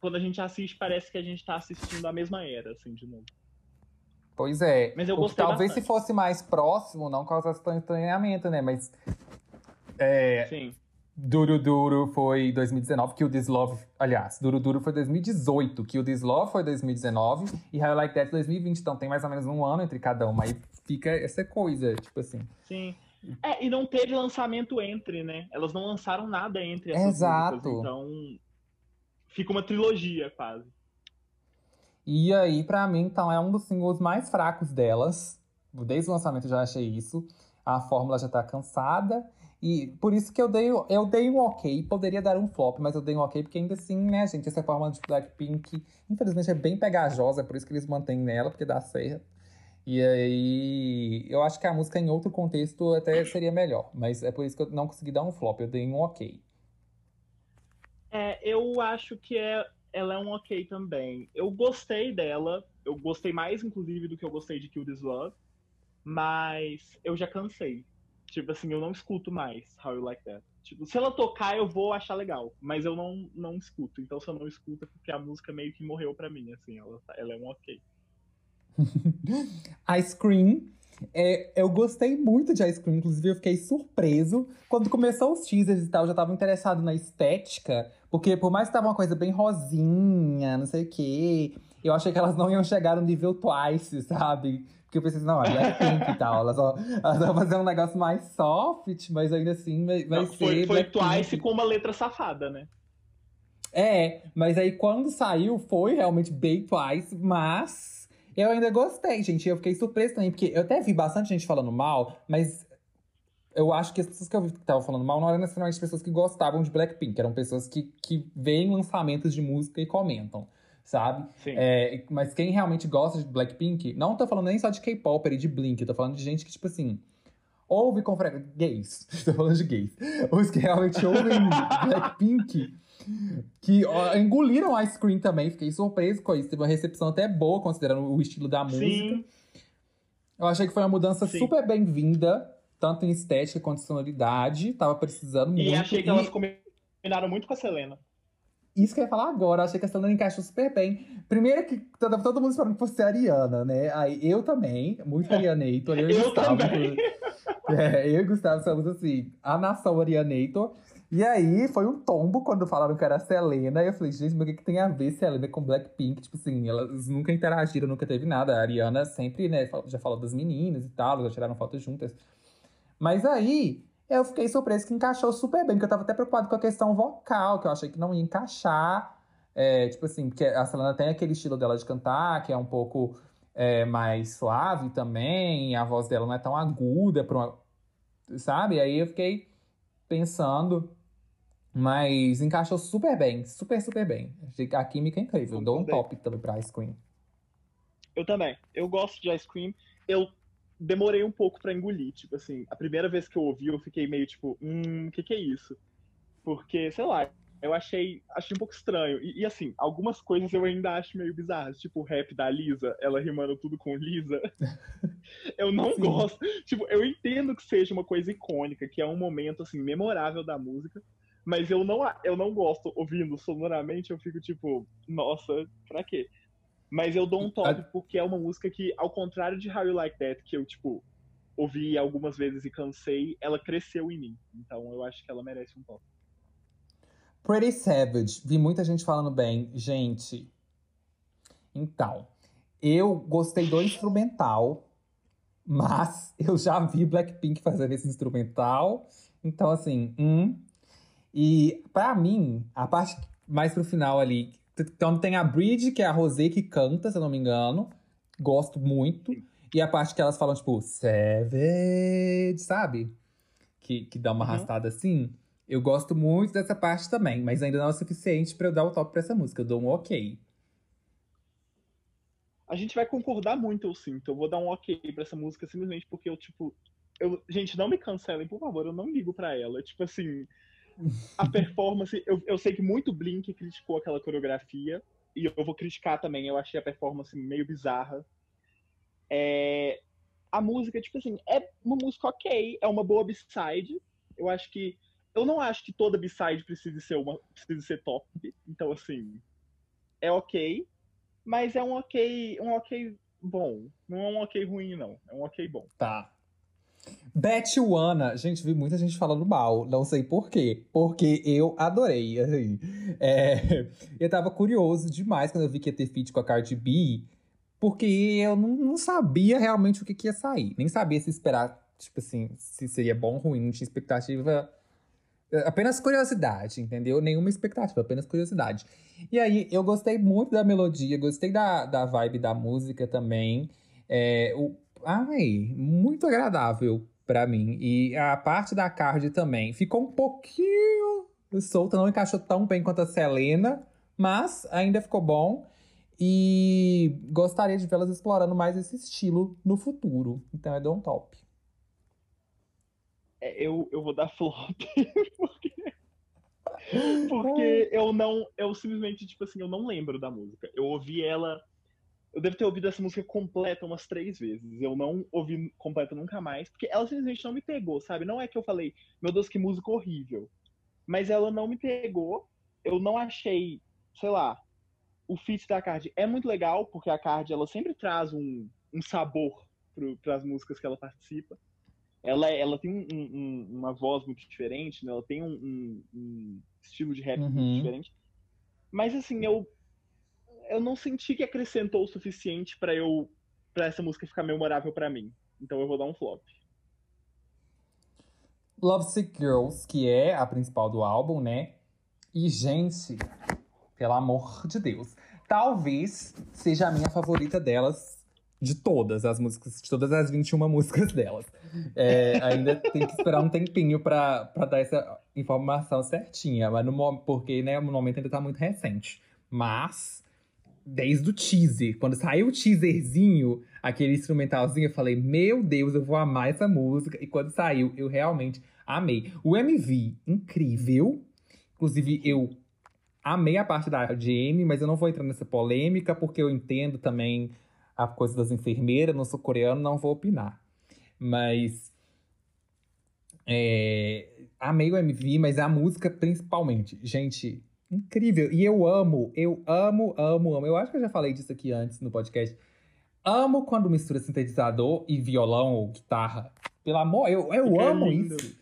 quando a gente assiste, parece que a gente tá assistindo a mesma era, assim, de novo. Pois é. Mas eu gostei talvez bastante. se fosse mais próximo, não causasse tanto estranhamento, né? Mas. É, Sim. Duro Duro foi 2019, Kill This Love. Aliás, Duro Duro foi 2018, Kill This Love foi 2019 e How You Like That 2020. Então tem mais ou menos um ano entre cada uma. Aí fica essa coisa, tipo assim. Sim. É, e não teve lançamento entre, né? Elas não lançaram nada entre essas Exato. músicas, então fica uma trilogia quase. E aí, pra mim, então, é um dos singles mais fracos delas. Desde o lançamento eu já achei isso. A fórmula já tá cansada. E por isso que eu dei, eu dei um ok. Poderia dar um flop, mas eu dei um ok, porque ainda assim, né, gente, essa fórmula de Blackpink, infelizmente, é bem pegajosa, por isso que eles mantêm nela, porque dá certo. E aí, eu acho que a música em outro contexto até seria melhor. Mas é por isso que eu não consegui dar um flop, eu dei um ok. É, eu acho que é, ela é um ok também. Eu gostei dela, eu gostei mais, inclusive, do que eu gostei de Kill This Love, mas eu já cansei. Tipo assim, eu não escuto mais How You Like That. Tipo, se ela tocar, eu vou achar legal, mas eu não, não escuto. Então, se eu não escuto, é porque a música meio que morreu pra mim, assim, ela, ela é um ok. Ice Cream. É, eu gostei muito de Ice Cream, inclusive eu fiquei surpreso. Quando começou os teasers e tal, eu já tava interessado na estética. Porque por mais que tava uma coisa bem rosinha, não sei o quê, eu achei que elas não iam chegar no nível Twice, sabe? Porque eu pensei assim, não, é Blackpink e tal. Elas, ó, elas vão fazer um negócio mais soft, mas ainda assim vai, Não, ser foi, foi. Twice com uma letra safada, né? É, mas aí quando saiu foi realmente bem Twice, mas eu ainda gostei, gente. Eu fiquei surpreso também, porque eu até vi bastante gente falando mal, mas eu acho que as pessoas que eu vi que estavam falando mal não eram necessariamente pessoas que gostavam de Blackpink, eram pessoas que, que veem lançamentos de música e comentam, sabe? É, mas quem realmente gosta de Blackpink, não tô falando nem só de K-pop e de Blink, eu tô falando de gente que, tipo assim, ouve com frequência. Gays, tô falando de gays. Os que realmente ouvem Blackpink, que ó, engoliram Ice Cream também, fiquei surpreso com isso. Teve uma recepção até boa, considerando o estilo da música. Sim. Eu achei que foi uma mudança Sim. super bem-vinda, tanto em estética quanto em sonoridade. Tava precisando muito. E achei que E- elas combinaram muito com a Selena. Isso que eu ia falar agora, achei que a Selena encaixou super bem. Primeiro que tava todo mundo esperando que fosse a Ariana, né? Aí eu também, muito Arianator. Eu, e Eu Gustavo, também. É, eu e Gustavo somos assim, a nação Arianator. E aí foi um tombo quando falaram que era a Selena. E eu falei, gente, mas o que, que tem a ver Selena com Blackpink? Tipo assim, elas nunca interagiram, nunca teve nada. A Ariana sempre, né, já falou das meninas e tal, já tiraram fotos juntas. Mas aí, eu fiquei surpreso que encaixou super bem, porque eu tava até preocupado com a questão vocal, que eu achei que não ia encaixar. É, tipo assim, porque a Selena tem aquele estilo dela de cantar, que é um pouco é, mais suave também, a voz dela não é tão aguda, pra uma, sabe? Aí eu fiquei pensando, mas encaixou super bem, super, super bem. A química é incrível. Dou um top também pra Ice Cream. Eu também. Eu gosto de ice cream. Eu demorei um pouco pra engolir. Tipo assim, a primeira vez que eu ouvi, eu fiquei meio tipo, hum, o que, que é isso? Porque, sei lá, eu achei, achei um pouco estranho. E, e, assim, algumas coisas eu ainda acho meio bizarras. Tipo o rap da Lisa, ela rimando tudo com Lisa. eu não Sim. gosto. Tipo, eu entendo que seja uma coisa icônica, que é um momento, assim, memorável da música. Mas eu não, eu não gosto ouvindo sonoramente, eu fico tipo, nossa, pra quê? Mas eu dou um top porque é uma música que, ao contrário de How You Like That, que eu, tipo, ouvi algumas vezes e cansei, ela cresceu em mim. Então eu acho que ela merece um top. Pretty Savage. Vi muita gente falando bem. Gente. Então, eu gostei do instrumental, mas eu já vi Blackpink fazendo esse instrumental. Então, assim, hum. E pra mim, a parte mais pro final ali. Então tem a Bridge, que é a Rosé que canta, se eu não me engano. Gosto muito. E a parte que elas falam, tipo, Savage, sabe? Que, que dá uma Uhum. arrastada assim. Eu gosto muito dessa parte também, mas ainda não é o suficiente pra eu dar o top pra essa música. Eu dou um ok. A gente vai concordar muito, eu sinto. Eu vou dar um ok pra essa música simplesmente porque eu, tipo. Eu, gente, não me cancelem, por favor, eu não ligo pra ela. Tipo assim, a performance. Eu, eu sei que muito Blink criticou aquela coreografia, e eu vou criticar também. Eu achei a performance meio bizarra. É, a música, tipo assim, é uma música ok, é uma boa B-side. Eu acho que. Eu não acho que toda B-side precise ser uma precise ser top. Então, assim, é ok. Mas é um ok, um ok bom. Não é um ok ruim, não. É um ok bom. Tá. Betty Gente, vi muita gente falando mal. Não sei por quê. Porque eu adorei, assim. É, eu tava curioso demais quando eu vi que ia ter feat com a Cardi B. Porque eu não, não sabia realmente o que, que ia sair. Nem sabia se esperar, tipo assim, se seria bom ou ruim. Não tinha expectativa é, apenas curiosidade, entendeu? Nenhuma expectativa, apenas curiosidade. E aí, eu gostei muito da melodia, gostei da, da vibe da música também. É, o, ai, muito agradável para mim. E a parte da card também ficou um pouquinho solta, não encaixou tão bem quanto a Selena, mas ainda ficou bom. E gostaria de vê-las explorando mais esse estilo no futuro. Então é Don Top. É, eu, eu vou dar flop. porque, porque eu não. Eu simplesmente, tipo assim, eu não lembro da música. Eu ouvi ela. Eu devo ter ouvido essa música completa umas três vezes. Eu não ouvi completa nunca mais. Porque ela simplesmente não me pegou, sabe? Não é que eu falei, meu Deus, que música horrível. Mas ela não me pegou. Eu não achei, sei lá, o feat da Card é muito legal, porque a Card ela sempre traz um, um sabor para as músicas que ela participa ela, ela tem um, um, uma voz muito diferente, né? Ela tem um, estilo de rap uhum. muito diferente. Mas assim, eu eu não senti que acrescentou o suficiente para eu para essa música ficar memorável para mim. Então eu vou dar um flop. Love Sick Girls, que é a principal do álbum, né? E gente, pelo amor de Deus, talvez seja a minha favorita delas de todas as músicas, de todas as 21 músicas delas. É, ainda tem que esperar um tempinho pra dar essa informação certinha, mas no, porque né, no momento ainda tá muito recente. Mas, desde o teaser, quando saiu o teaserzinho, aquele instrumentalzinho, eu falei, meu Deus, eu vou amar essa música. E quando saiu, eu realmente amei. O MV, incrível. Inclusive, eu amei a parte da Jenny, mas eu não vou entrar nessa polêmica, porque eu entendo também a coisa das enfermeiras, não sou coreano, não vou opinar. Mas. É, amei o MV, mas a música principalmente. Gente, incrível. E eu amo, eu amo, amo, amo. Eu acho que eu já falei disso aqui antes no podcast. Amo quando mistura sintetizador e violão ou guitarra. Pelo amor, eu, eu amo lindo. isso.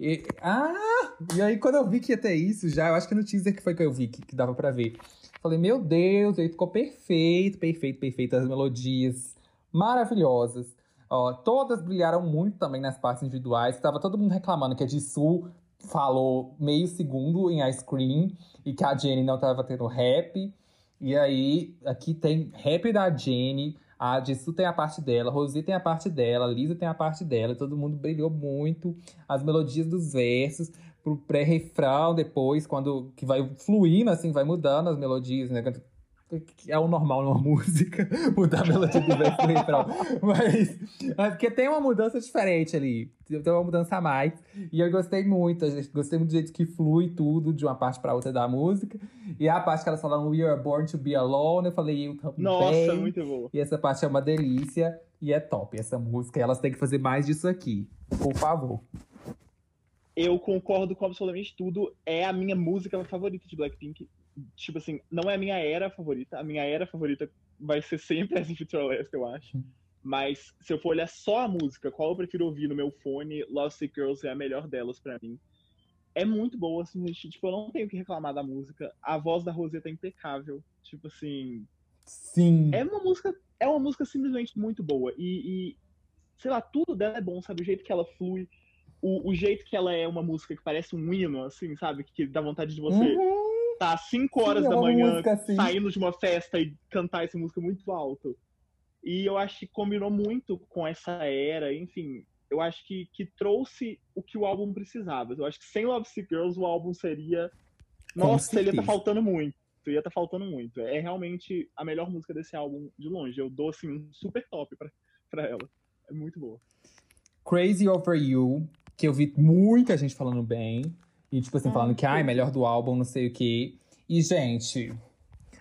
E, ah! E aí, quando eu vi que ia ter isso já, eu acho que no teaser que foi que eu vi que, que dava para ver. Falei, meu Deus, aí ficou perfeito, perfeito, perfeito. As melodias maravilhosas. Ó, todas brilharam muito também nas partes individuais. Tava todo mundo reclamando que a Jisoo falou meio segundo em Ice Cream e que a Jenny não tava tendo rap. E aí, aqui tem rap da Jenny, a Jisoo tem a parte dela, Rosie tem a parte dela, Lisa tem a parte dela, todo mundo brilhou muito. As melodias dos versos pro pré-refrão depois, quando que vai fluindo, assim, vai mudando as melodias, né? É o normal numa música, mudar a melodia do verso pro refrão. Mas, mas porque tem uma mudança diferente ali. Tem uma mudança a mais. E eu gostei muito. Gostei muito do jeito que flui tudo de uma parte pra outra da música. E a parte que elas falam We are born to be alone, eu falei, eu também. Nossa, muito boa. E essa parte é uma delícia. E é top essa música. E elas têm que fazer mais disso aqui. Por favor eu concordo com absolutamente tudo. É a minha música favorita de Blackpink. Tipo assim, não é a minha era favorita. A minha era favorita vai ser sempre as Last, eu acho. Mas se eu for olhar só a música, qual eu prefiro ouvir no meu fone, Sick Girls é a melhor delas para mim. É muito boa, assim, tipo, eu não tenho que reclamar da música. A voz da Rosetta é impecável. Tipo assim. Sim. É uma música. É uma música simplesmente muito boa. E, e sei lá, tudo dela é bom, sabe? O jeito que ela flui o, o, jeito que ela é uma música que parece um hino, assim, sabe? Que dá vontade de você uhum. Tá às 5 horas Sim, da manhã música, assim. saindo de uma festa e cantar essa música muito alto. E eu acho que combinou muito com essa era, enfim. Eu acho que, que trouxe o que o álbum precisava. Eu acho que sem Love Sick Girls o álbum seria. Nossa, ele ia tá faltando muito. Ia tá faltando muito. É realmente a melhor música desse álbum de longe. Eu dou assim um super top pra, pra ela. É muito boa. Crazy Over You que eu vi muita gente falando bem. E, tipo assim, falando que, ai, melhor do álbum, não sei o quê. E, gente,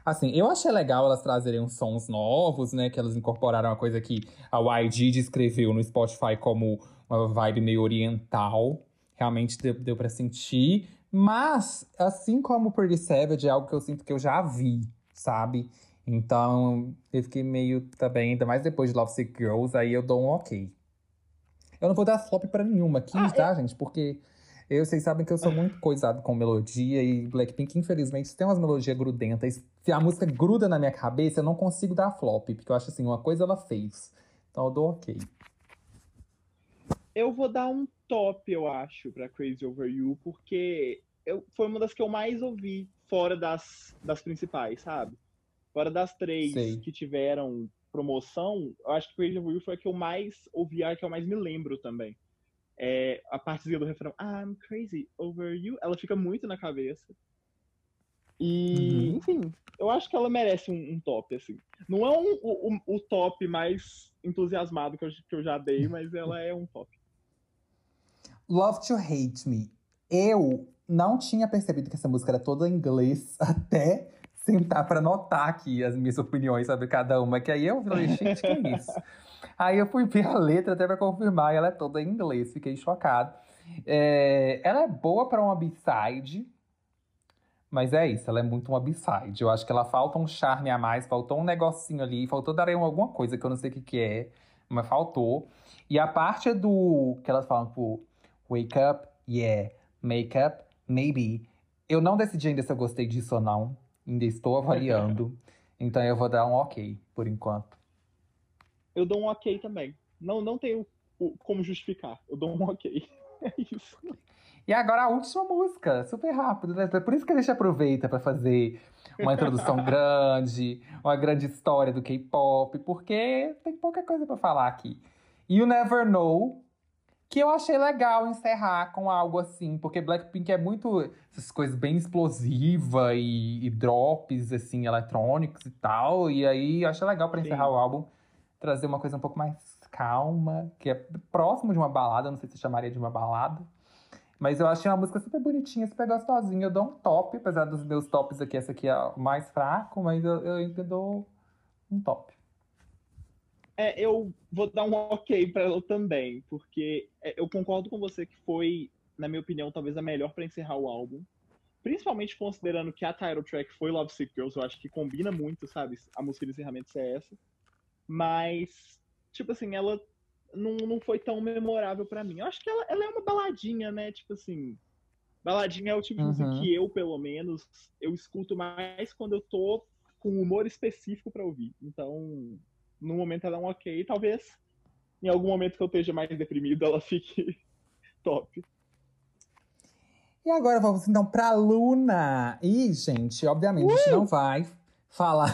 assim, eu achei legal elas trazerem uns sons novos, né? Que elas incorporaram uma coisa que a YG descreveu no Spotify como uma vibe meio oriental. Realmente deu, deu pra sentir. Mas, assim como Pretty Savage, é algo que eu sinto que eu já vi, sabe? Então, eu fiquei meio também, ainda mais depois de Love Sick Girls, aí eu dou um ok. Eu não vou dar flop pra nenhuma aqui, Ah, tá, gente? Porque eu, vocês sabem que eu sou muito coisado com melodia e Blackpink, infelizmente, tem umas melodias grudentas. Se a música gruda na minha cabeça, eu não consigo dar flop, porque eu acho assim, uma coisa ela fez. Então eu dou ok. Eu vou dar um top, eu acho, pra Crazy Over You, porque eu, foi uma das que eu mais ouvi fora das, das principais, sabe? Fora das três Sei. que tiveram promoção, eu acho que Crazy Over You foi a que eu mais ouvi, a que eu mais me lembro também. É, a partezinha do refrão, I'm crazy over you, ela fica muito na cabeça. E, Uhum. enfim, eu acho que ela merece um, um top, assim. Não é um, o, o- top mais entusiasmado que eu, que eu já dei, mas ela é um top. Love to Hate Me. Eu não tinha percebido que essa música era toda em inglês até sentar pra anotar aqui as minhas opiniões sobre cada uma. Que aí eu falei, gente, que é isso? Aí eu fui ver a letra até pra confirmar, e ela é toda em inglês, fiquei chocado. É, ela é boa pra uma B-side, mas é isso, ela é muito uma B-side. Eu acho que ela falta um charme a mais, faltou um negocinho ali, faltou dar alguma coisa que eu não sei o que, que é, mas faltou. E a parte do que elas falam, tipo, wake up, yeah, make up, maybe. Eu não decidi ainda se eu gostei disso ou não. Ainda estou avaliando. então eu vou dar um ok, por enquanto. Eu dou um ok também. Não, não tenho como justificar. Eu dou um ok. É isso. E agora a última música, super rápido, né? Por isso que a gente aproveita pra fazer uma introdução grande, uma grande história do K-pop, porque tem pouca coisa pra falar aqui. You Never Know, que eu achei legal encerrar com algo assim, porque Blackpink é muito essas coisas bem explosiva e, e drops assim eletrônicos e tal, e aí eu achei legal pra Sim. encerrar o álbum trazer uma coisa um pouco mais calma, que é próximo de uma balada, não sei se chamaria de uma balada. Mas eu achei uma música super bonitinha, super gostosinha. Eu dou um top, apesar dos meus tops aqui, essa aqui é o mais fraco, mas eu, eu ainda dou um top. É, eu vou dar um ok pra ela também, porque é, eu concordo com você que foi, na minha opinião, talvez a melhor pra encerrar o álbum. Principalmente considerando que a title track foi Love Sick Girls, eu acho que combina muito, sabe? A música de encerramento ser essa. Mas, tipo assim, ela não, não foi tão memorável pra mim. Eu acho que ela, ela é uma baladinha, né? Tipo assim, baladinha é o tipo de música Uhum. que eu, pelo menos, eu escuto mais quando eu tô com um humor específico pra ouvir. Então, no momento ela é um ok. Talvez em algum momento que eu esteja mais deprimido, ela fique top. E agora vamos então pra Luna. E, gente, obviamente, a gente não vai falar,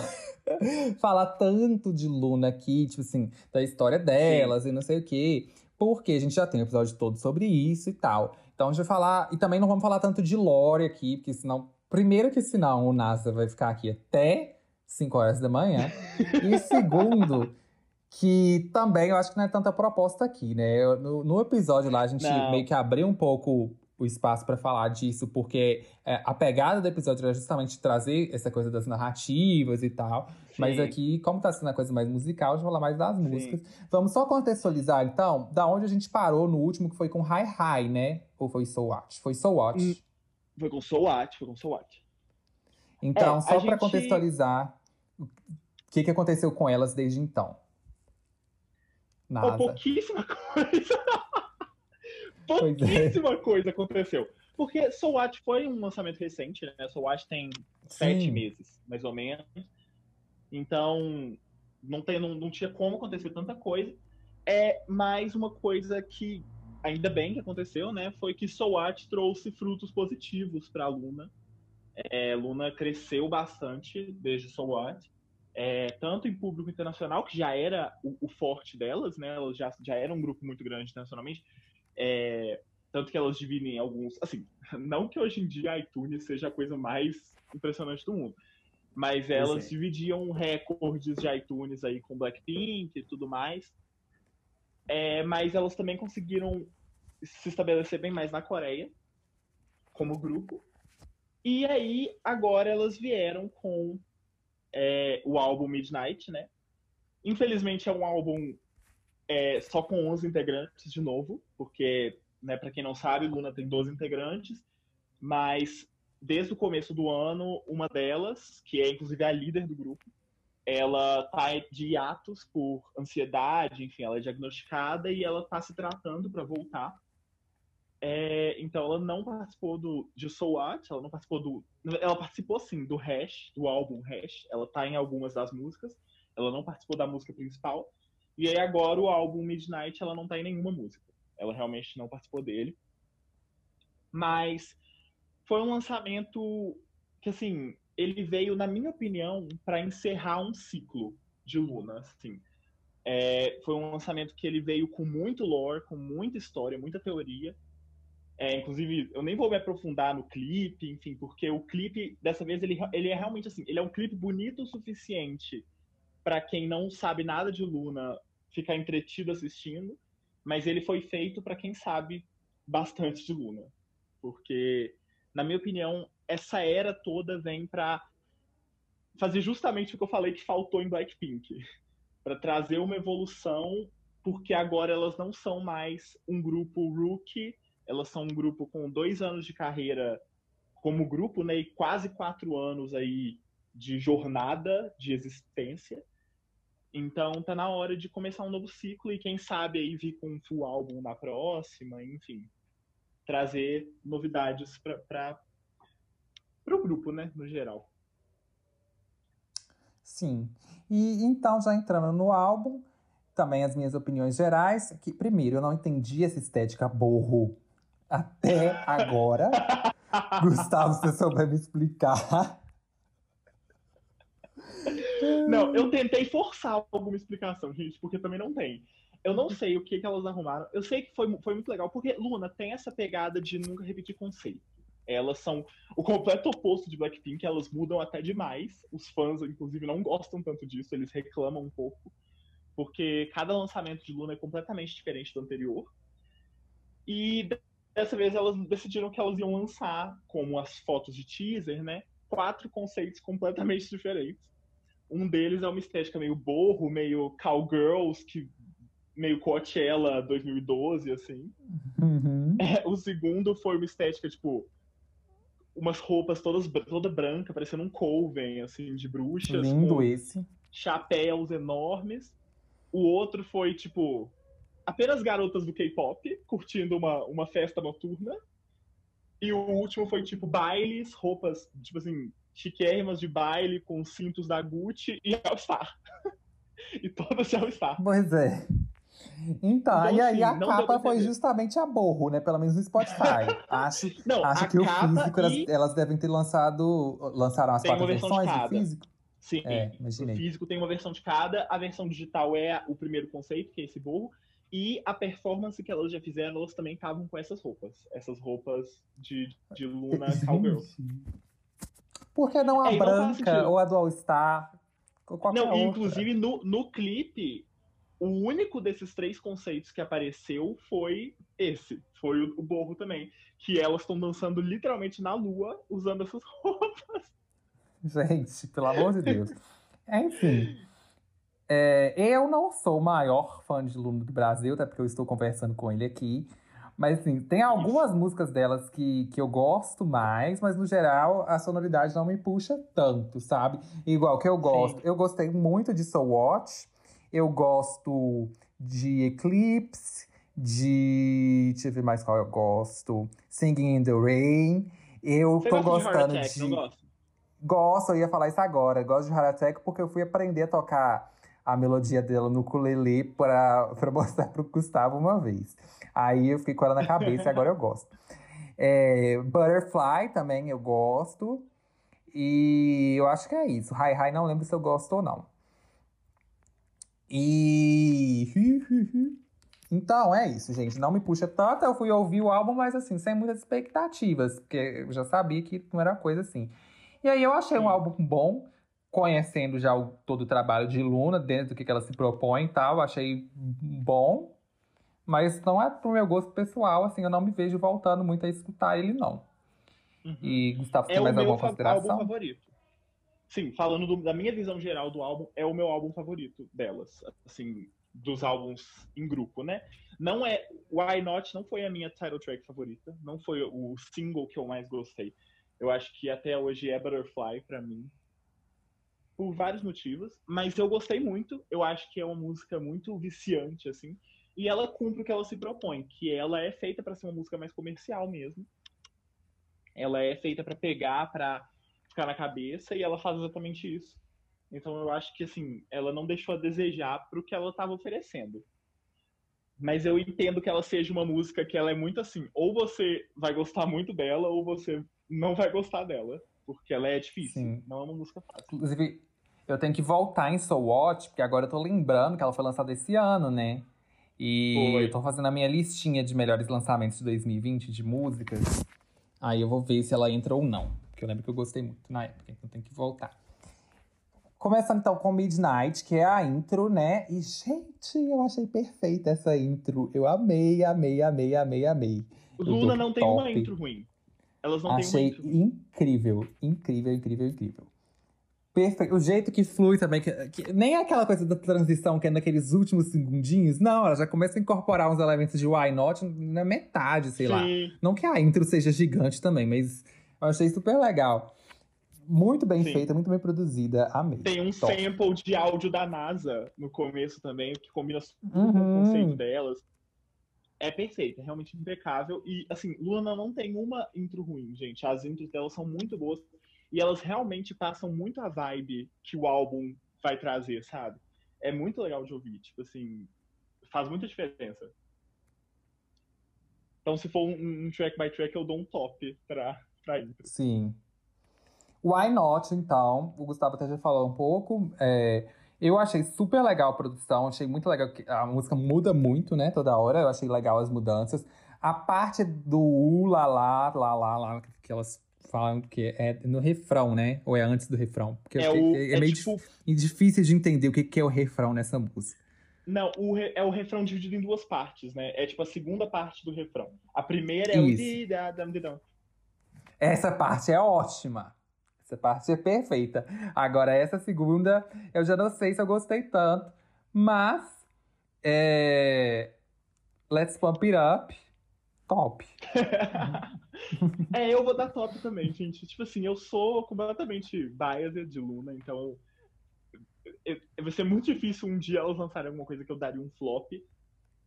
falar tanto de Luna aqui, tipo assim, da história delas e não sei o quê. Porque a gente já tem um episódio todo sobre isso e tal. Então a gente vai falar. E também não vamos falar tanto de Lore aqui, porque senão. Primeiro, que senão o NASA vai ficar aqui até 5 horas da manhã. E segundo, que também eu acho que não é tanta proposta aqui, né? No, no episódio lá, a gente Não. meio que abriu um pouco o espaço pra falar disso, porque é, a pegada do episódio era justamente trazer essa coisa das narrativas e tal. Mas Sim. aqui, como tá sendo a coisa mais musical, a gente vai falar mais das Sim. músicas. Vamos só contextualizar, então, da onde a gente parou no último, que foi com Hi Hi, né? Ou foi So What? Foi So What. Hum, Foi com So What, foi com So What. Então, É, só a pra gente- contextualizar, o que, que aconteceu com elas desde então? Oh, Nada. pouquíssima coisa. É. pouquíssima coisa aconteceu. Porque So What foi um lançamento recente, né? So What tem sete meses, mais ou menos. Então, não, tem, não, não tinha como acontecer tanta coisa. É mais uma coisa que, ainda bem que aconteceu, né? Foi que So What trouxe frutos positivos para a Luna. É, Luna cresceu bastante desde So What. É, tanto em público internacional, que já era o, o forte delas, né? Elas já, já eram um grupo muito grande internacionalmente. É, tanto que elas dividem alguns. Assim, não que hoje em dia iTunes seja a coisa mais impressionante do mundo. Mas elas é. dividiam recordes de iTunes aí com Blackpink e tudo mais. É, mas elas também conseguiram se estabelecer bem mais na Coreia, como grupo. E aí, agora elas vieram com é, o álbum Midnight, né? Infelizmente é um álbum é, só com 11 integrantes de novo, porque, né, para quem não sabe, Luna tem 12 integrantes, mas desde o começo do ano, uma delas, que é inclusive a líder do grupo, ela tá de hiatos por ansiedade, enfim, ela é diagnosticada e ela tá se tratando para voltar. É, então ela não participou do de So What, ela não participou do, ela participou sim do Hash, do álbum Hash. Ela tá em algumas das músicas. Ela não participou da música principal. E aí agora o álbum Midnight ela não tá em nenhuma música. Ela realmente não participou dele. Mas foi um lançamento que assim, ele veio, na minha opinião, para encerrar um ciclo de Luna, assim. É, foi um lançamento que ele veio com muito lore, com muita história, muita teoria. É, inclusive, eu nem vou me aprofundar no clipe, enfim, porque o clipe, dessa vez, ele, ele é realmente assim, ele é um clipe bonito o suficiente para quem não sabe nada de Luna ficar entretido assistindo, mas ele foi feito para quem sabe bastante de Luna. Porque, na minha opinião, essa era toda vem para fazer justamente o que eu falei que faltou em Blackpink, para trazer uma evolução, porque agora elas não são mais um grupo rookie, elas são um grupo com dois anos de carreira como grupo, né, e quase quatro anos aí de jornada de existência. Então tá na hora de começar um novo ciclo e quem sabe aí vir com um full álbum na próxima, enfim, trazer novidades para para o grupo, né, no geral. Sim. E então, já entrando no álbum, também as minhas opiniões gerais, que primeiro, eu não entendi essa estética borro até agora. Gustavo, se você souber me explicar. Não, eu tentei forçar alguma explicação, gente, porque também não tem. Eu não sei o que, que elas arrumaram. Eu sei que foi, foi muito legal, porque Luna tem essa pegada de nunca repetir conceito. Elas são o completo oposto de Blackpink, elas mudam até demais. Os fãs, inclusive, não gostam tanto disso, eles reclamam um pouco, porque cada lançamento de Luna é completamente diferente do anterior. E dessa vez elas decidiram que elas iam lançar, como as fotos de teaser, né? Quatro conceitos completamente diferentes. Um deles é uma estética meio borro, meio cowgirls, que meio Coachella 2012, assim. Uhum. É, o segundo foi uma estética, tipo, umas roupas todas toda branca, parecendo um coven, assim, de bruxas. Lindo esse. Chapéus enormes. O outro foi, tipo, apenas garotas do K-pop curtindo uma, uma festa noturna. E o último foi, tipo, bailes, roupas, tipo assim, chiquérrimas de baile com cintos da Gucci e All-Star. e todas de All-Star. Pois é. Então, então, e aí assim, a capa foi justamente a borro, né? Pelo menos no Spotify. acho não, acho que o físico, elas, elas, devem ter lançado. Lançaram as tem quatro versões do físico. Sim, é, o físico tem uma versão de cada. A versão digital é o primeiro conceito, que é esse borro. E a performance que elas já fizeram, elas também estavam com essas roupas. Essas roupas de, de Luna Cowgirl. Por que não a é, branca não ou a do All Star? Não, outra. inclusive no, no clipe, o único desses três conceitos que apareceu foi esse, foi o, o borro também. Que elas estão dançando literalmente na lua usando essas roupas. Gente, pelo amor de Deus. Enfim. É, eu não sou o maior fã de Luna do Brasil, até porque eu estou conversando com ele aqui. Mas assim, tem algumas Isso. músicas delas que, que eu gosto mais, mas no geral a sonoridade não me puxa tanto, sabe? Igual que eu gosto. Sim. Eu gostei muito de Soul Watch. Eu gosto de Eclipse, de. Deixa eu ver mais qual eu gosto. Singing in the Rain. Eu Você tô gostando de. de... Gosto. gosto, eu ia falar isso agora. Gosto de Heart Attack porque eu fui aprender a tocar a melodia dela no ukulele pra mostrar pro Gustavo uma vez. Aí eu fiquei com ela na cabeça e agora eu gosto. É, Butterfly também eu gosto. E eu acho que é isso. Hi Hi não lembro se eu gosto ou não. E. Então é isso, gente. Não me puxa tanto. Eu fui ouvir o álbum, mas assim, sem muitas expectativas, porque eu já sabia que não era coisa assim. E aí eu achei um álbum bom, conhecendo já o, todo o trabalho de Luna, dentro do que, que ela se propõe e tal. Achei bom, mas não é pro meu gosto pessoal, assim, eu não me vejo voltando muito a escutar ele, não. Uhum. E Gustavo, é tem mais alguma consideração? É o meu favorito. Sim, falando do, da minha visão geral do álbum, é o meu álbum favorito delas. Assim, dos álbuns em grupo, né? Não é. Why Not não foi a minha title track favorita. Não foi o single que eu mais gostei. Eu acho que até hoje é Butterfly para mim. Por vários motivos, mas eu gostei muito. Eu acho que é uma música muito viciante, assim. E ela cumpre o que ela se propõe, que ela é feita para ser uma música mais comercial mesmo. Ela é feita para pegar, para ficar na cabeça, e ela faz exatamente isso. Então eu acho que assim, ela não deixou a desejar pro que ela estava oferecendo. Mas eu entendo que ela seja uma música que ela é muito assim, ou você vai gostar muito dela, ou você não vai gostar dela. Porque ela é difícil, Sim. não é uma música fácil. Inclusive, eu tenho que voltar em So What, porque agora eu tô lembrando que ela foi lançada esse ano, né? E foi. eu tô fazendo a minha listinha de melhores lançamentos de 2020 de músicas. Aí eu vou ver se ela entra ou não. Porque eu lembro que eu gostei muito na época, então tem que voltar. Começando então com Midnight, que é a intro, né? E, gente, eu achei perfeita essa intro. Eu amei, amei, amei, amei, amei. Luna não tem uma intro ruim. Elas não achei têm uma intro. Incrível, incrível, incrível, incrível. Perfeito. O jeito que flui também, que, que, nem é aquela coisa da transição que é naqueles últimos segundinhos. Não, ela já começa a incorporar uns elementos de Why Not na metade, sei Sim. lá. Não que a intro seja gigante também, mas eu achei super legal. Muito bem Sim. feita, muito bem produzida. Amei. Tem um Top. sample de áudio da NASA no começo também, que combina uhum. com o conceito delas. É perfeita, é realmente impecável. E, assim, Luna não tem uma intro ruim, gente. As intros delas são muito boas. E elas realmente passam muito a vibe que o álbum vai trazer, sabe? É muito legal de ouvir. Tipo assim, faz muita diferença. Então, se for um, um track by track, eu dou um top pra, pra intro. Sim. Why Not, então, o Gustavo até já falou um pouco. É, eu achei super legal a produção, achei muito legal que a música muda muito, né, toda hora. Eu achei legal as mudanças. A parte do u, lá, lá, lá, lá, lá, que elas falam que é no refrão, né? Ou é antes do refrão? Porque é, o, é, é meio tipo... difícil de entender o que, que é o refrão nessa música. Não, o re, é o refrão dividido em duas partes, né? É tipo a segunda parte do refrão. A primeira é Isso. o Essa parte é ótima. Essa parte é perfeita. Agora, essa segunda, eu já não sei se eu gostei tanto, mas. É... Let's Pump It Up. Top. é, eu vou dar top também, gente. Tipo assim, eu sou completamente biased de Luna, então. Vai ser muito difícil um dia elas lançarem alguma coisa que eu daria um flop.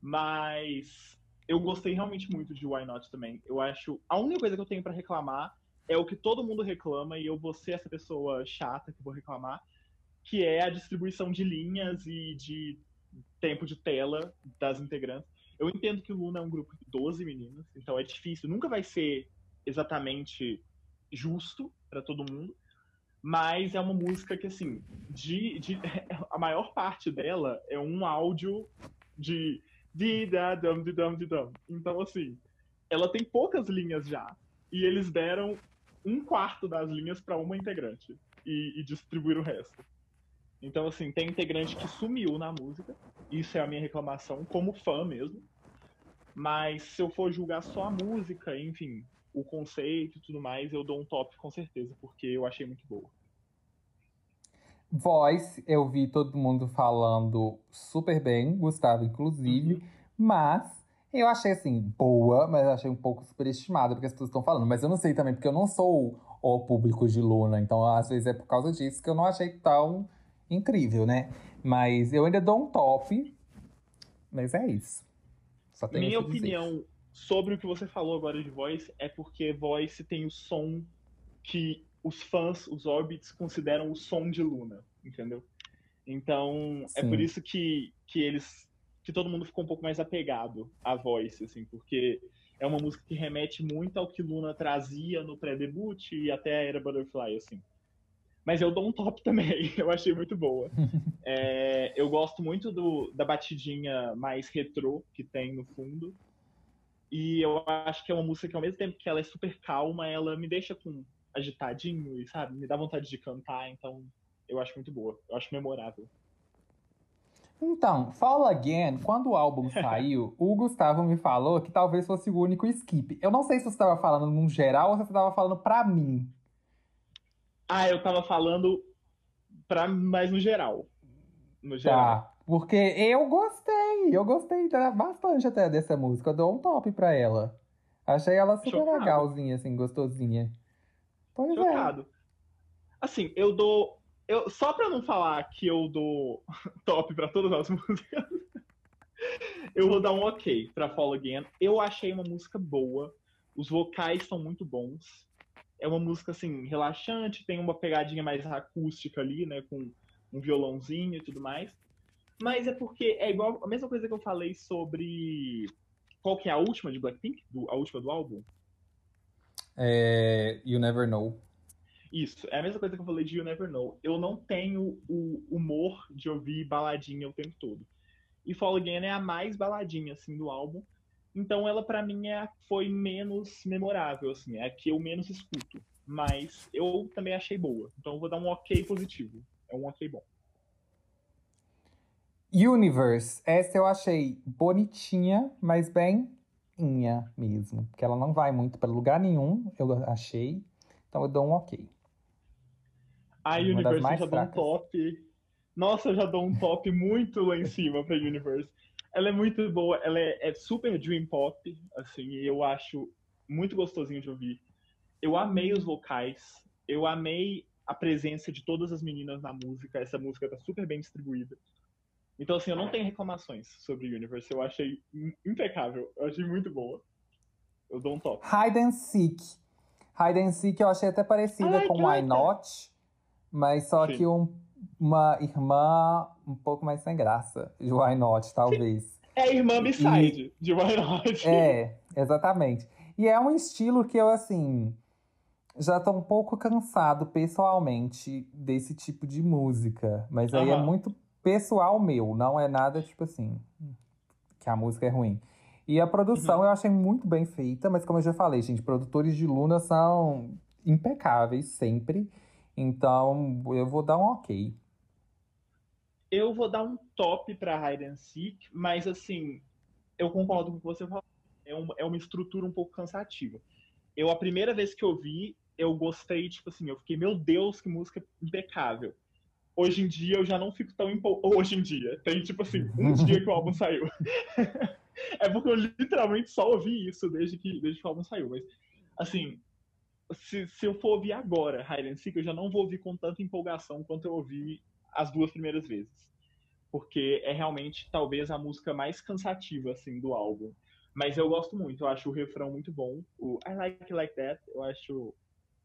Mas eu gostei realmente muito de Why Not também. Eu acho. A única coisa que eu tenho para reclamar é o que todo mundo reclama, e eu vou ser essa pessoa chata que vou reclamar, que é a distribuição de linhas e de tempo de tela das integrantes. Eu entendo que o Luna é um grupo de 12 meninas, então é difícil, nunca vai ser exatamente justo para todo mundo, mas é uma música que, assim, de, de, a maior parte dela é um áudio de. Então, assim, ela tem poucas linhas já, e eles deram um quarto das linhas para uma integrante e, e distribuir o resto. Então, assim, tem integrante que sumiu na música. Isso é a minha reclamação, como fã mesmo. Mas se eu for julgar só a música, enfim, o conceito e tudo mais, eu dou um top com certeza, porque eu achei muito boa. Voz, eu vi todo mundo falando super bem, Gustavo inclusive, uhum. mas eu achei, assim, boa, mas achei um pouco superestimada, porque as pessoas estão falando. Mas eu não sei também, porque eu não sou o público de Luna. Então, às vezes, é por causa disso que eu não achei tão incrível, né? Mas eu ainda dou um top. Mas é isso. Minha opinião sobre o que você falou agora de Voice é porque Voice tem o som que os fãs, os Orbits, consideram o som de Luna, entendeu? Então, Sim. é por isso que, que eles que todo mundo ficou um pouco mais apegado à voz, assim, porque é uma música que remete muito ao que Luna trazia no pré-debut e até a era Butterfly, assim. Mas eu dou um top também, eu achei muito boa. É, eu gosto muito do, da batidinha mais retrô que tem no fundo. E eu acho que é uma música que, ao mesmo tempo que ela é super calma, ela me deixa com agitadinho e, sabe, me dá vontade de cantar. Então, eu acho muito boa. Eu acho memorável. Então, Fall Again, quando o álbum saiu, o Gustavo me falou que talvez fosse o único skip. Eu não sei se você estava falando num geral ou se você estava falando pra mim. Ah, eu tava falando pra mais no geral. No geral. Tá. Porque eu gostei, eu gostei bastante até dessa música. Eu dou um top pra ela. Achei ela super Chocado. legalzinha, assim, gostosinha. Pois é. Chocado. É. Assim, eu dou eu, só pra não falar que eu dou top pra todas as músicas, eu vou dar um ok pra Fall Again. Eu achei uma música boa. Os vocais são muito bons. É uma música, assim, relaxante, tem uma pegadinha mais acústica ali, né? Com um violãozinho e tudo mais. Mas é porque é igual a mesma coisa que eu falei sobre. Qual que é a última de Blackpink? Do, a última do álbum? É, you Never Know. Isso, é a mesma coisa que eu falei de You Never Know. Eu não tenho o humor de ouvir baladinha o tempo todo. E Fall Again é a mais baladinha, assim, do álbum. Então ela, para mim, é foi menos memorável, assim. É a que eu menos escuto. Mas eu também achei boa. Então vou dar um ok positivo. É um ok bom. Universe. Essa eu achei bonitinha, mas bem inha mesmo. Porque ela não vai muito para lugar nenhum, eu achei. Então eu dou um ok. A Universe eu já dou um top. Nossa, eu já dou um top muito lá em cima pra Universe. Ela é muito boa, ela é, é super dream pop, assim, e eu acho muito gostosinho de ouvir. Eu amei os vocais, eu amei a presença de todas as meninas na música, essa música tá super bem distribuída. Então, assim, eu não tenho reclamações sobre Universe, eu achei impecável, eu achei muito boa. Eu dou um top. Hide and Seek. Hide and Seek eu achei até parecida Ai, com Why Not, mas só Sim. que um uma irmã um pouco mais sem graça de Why Not, talvez. É irmã beside de Why Not. É, exatamente. E é um estilo que eu, assim, já tô um pouco cansado pessoalmente desse tipo de música. Mas aí uhum. é muito pessoal meu, não é nada tipo assim, que a música é ruim. E a produção uhum. eu achei muito bem feita, mas como eu já falei, gente, produtores de Luna são impecáveis sempre. Então, eu vou dar um ok. Eu vou dar um top para Hide and Seek, mas assim, eu concordo com o que você falou. É, um, é uma estrutura um pouco cansativa. Eu, a primeira vez que eu vi, eu gostei, tipo assim, eu fiquei, meu Deus, que música impecável. Hoje em dia eu já não fico tão empolgado. Hoje em dia, tem tipo assim, um dia que o álbum saiu. é porque eu literalmente só ouvi isso desde que, desde que o álbum saiu. Mas, assim, se, se eu for ouvir agora Hide and Seek, eu já não vou ouvir com tanta empolgação quanto eu ouvi as duas primeiras vezes. Porque é realmente, talvez, a música mais cansativa, assim, do álbum. Mas eu gosto muito, eu acho o refrão muito bom. O I Like It Like That, eu acho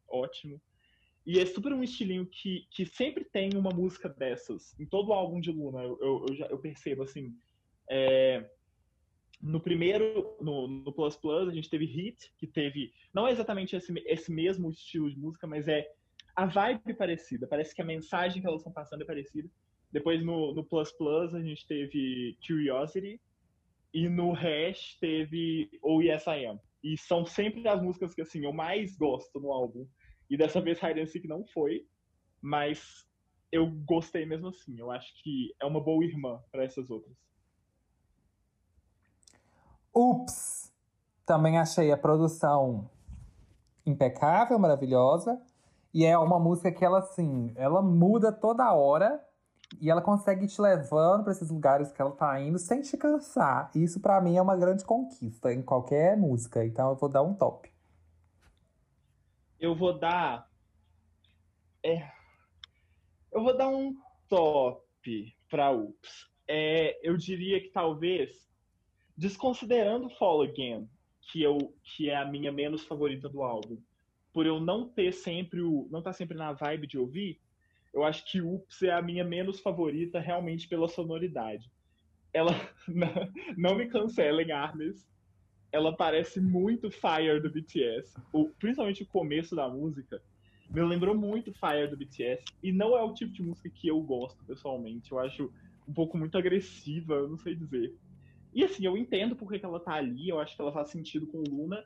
ótimo. E é super um estilinho que, que sempre tem uma música dessas. Em todo álbum de Luna, eu, eu, eu, já, eu percebo, assim. É, no primeiro, no, no Plus Plus, a gente teve Hit, que teve. Não é exatamente esse, esse mesmo estilo de música, mas é a vibe parecida. Parece que a mensagem que elas estão passando é parecida. Depois no, no Plus Plus a gente teve Curiosity. E no Hash teve Oh Yes I Am. E são sempre as músicas que assim eu mais gosto no álbum. E dessa vez Hide and Seek não foi, mas eu gostei mesmo assim. Eu acho que é uma boa irmã para essas outras. Ups! Também achei a produção impecável, maravilhosa. E é uma música que ela, assim, ela muda toda hora. E ela consegue te levando para esses lugares que ela tá indo sem te cansar. Isso para mim é uma grande conquista em qualquer música. Então eu vou dar um top. Eu vou dar. É... Eu vou dar um top pra Ups. É, eu diria que talvez desconsiderando Fall Again, que, eu, que é a minha menos favorita do álbum, por eu não ter sempre o. não estar tá sempre na vibe de ouvir, eu acho que Ups é a minha menos favorita realmente pela sonoridade. Ela não me em Armes. Ela parece muito Fire do BTS. O, principalmente o começo da música. Me lembrou muito Fire do BTS. E não é o tipo de música que eu gosto, pessoalmente. Eu acho um pouco muito agressiva, eu não sei dizer. E assim, eu entendo porque que ela tá ali, eu acho que ela faz sentido com Luna,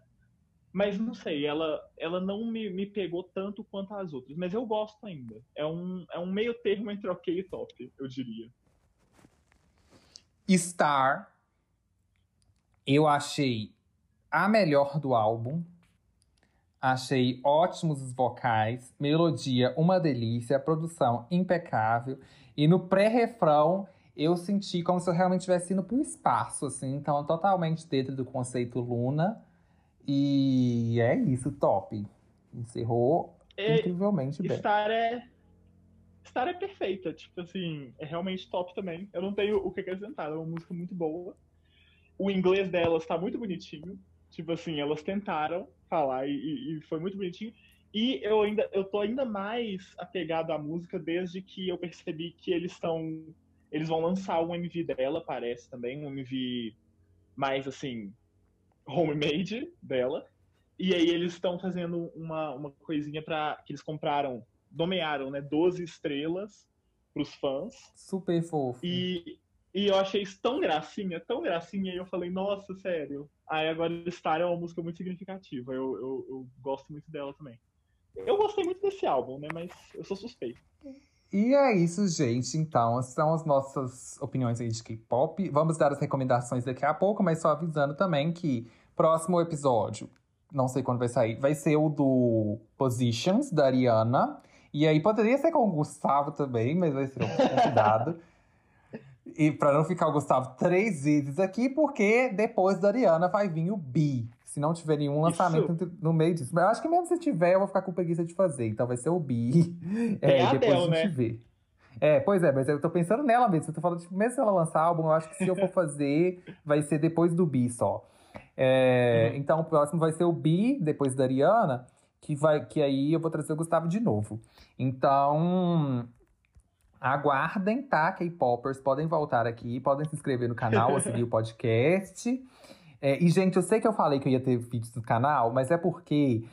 mas não sei, ela, ela não me, me pegou tanto quanto as outras, mas eu gosto ainda. É um, é um meio termo entre ok e top, eu diria. Star, eu achei a melhor do álbum. Achei ótimos os vocais, melodia uma delícia, produção impecável. E no pré-refrão eu senti como se eu realmente estivesse indo para o espaço, assim. Então, totalmente dentro do conceito Luna. E é isso, top. Encerrou é, incrivelmente bem. Star é, Star é perfeita, tipo assim, é realmente top também. Eu não tenho o que acrescentar, é uma música muito boa. O inglês delas tá muito bonitinho. Tipo assim, elas tentaram falar e, e foi muito bonitinho. E eu ainda eu tô ainda mais apegado à música desde que eu percebi que eles estão eles vão lançar um MV dela, parece também, um MV mais assim homemade dela. E aí eles estão fazendo uma, uma coisinha para que eles compraram nomearam, né, 12 estrelas pros fãs. Super fofo. E, e eu achei isso tão gracinha, tão gracinha, e eu falei, nossa, sério. Aí agora Star é uma música muito significativa, eu, eu, eu gosto muito dela também. Eu gostei muito desse álbum, né, mas eu sou suspeito. E é isso, gente. Então, são as nossas opiniões aí de K-pop. Vamos dar as recomendações daqui a pouco, mas só avisando também que próximo episódio, não sei quando vai sair, vai ser o do Positions, da Ariana. E aí poderia ser com o Gustavo também, mas vai ser um convidado. e para não ficar o Gustavo três vezes aqui, porque depois da Ariana vai vir o Bi. Se não tiver nenhum lançamento no meio disso. Mas eu acho que mesmo se tiver, eu vou ficar com preguiça de fazer. Então vai ser o Bi. É, é depois Adele, a gente né? vê. É, pois é, mas eu tô pensando nela mesmo. Eu tô falando, tipo, mesmo se ela lançar álbum, eu acho que se eu for fazer, vai ser depois do Bi só. É, uhum. Então o próximo vai ser o Bi, depois da Ariana que vai que aí eu vou trazer o Gustavo de novo. Então, aguardem, tá? K-popers podem voltar aqui, podem se inscrever no canal ou seguir o podcast. É, e, gente, eu sei que eu falei que eu ia ter vídeos no canal, mas é porque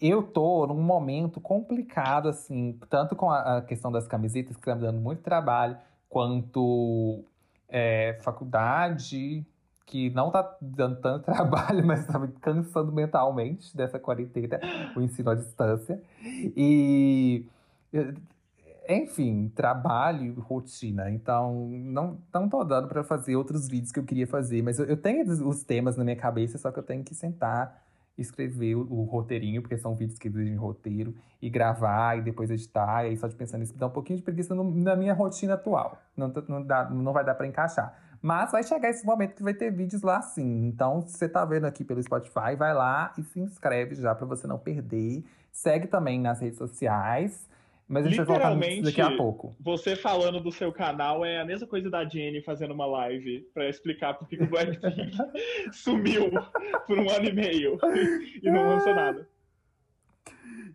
eu tô num momento complicado, assim, tanto com a, a questão das camisetas, que tá me dando muito trabalho, quanto é, faculdade, que não tá dando tanto trabalho, mas tá me cansando mentalmente dessa quarentena, o ensino à distância. E. Enfim, trabalho, rotina. Então, não, não tô dando para fazer outros vídeos que eu queria fazer. Mas eu, eu, tenho os temas na minha cabeça, só que eu tenho que sentar, escrever o, o roteirinho, porque são vídeos que exigem roteiro, e gravar, e depois editar. E aí, só de pensar nisso, dá um pouquinho de preguiça no, na minha rotina atual. Não, não, dá, não vai dar para encaixar. Mas vai chegar esse momento que vai ter vídeos lá sim. Então, se você tá vendo aqui pelo Spotify, vai lá e se inscreve já para você não perder. Segue também nas redes sociais. Mas a gente vai voltar daqui a pouco. Você falando do seu canal é a mesma coisa da Jenny fazendo uma live para explicar por que o Blackpink sumiu por um ano e meio e não lançou nada.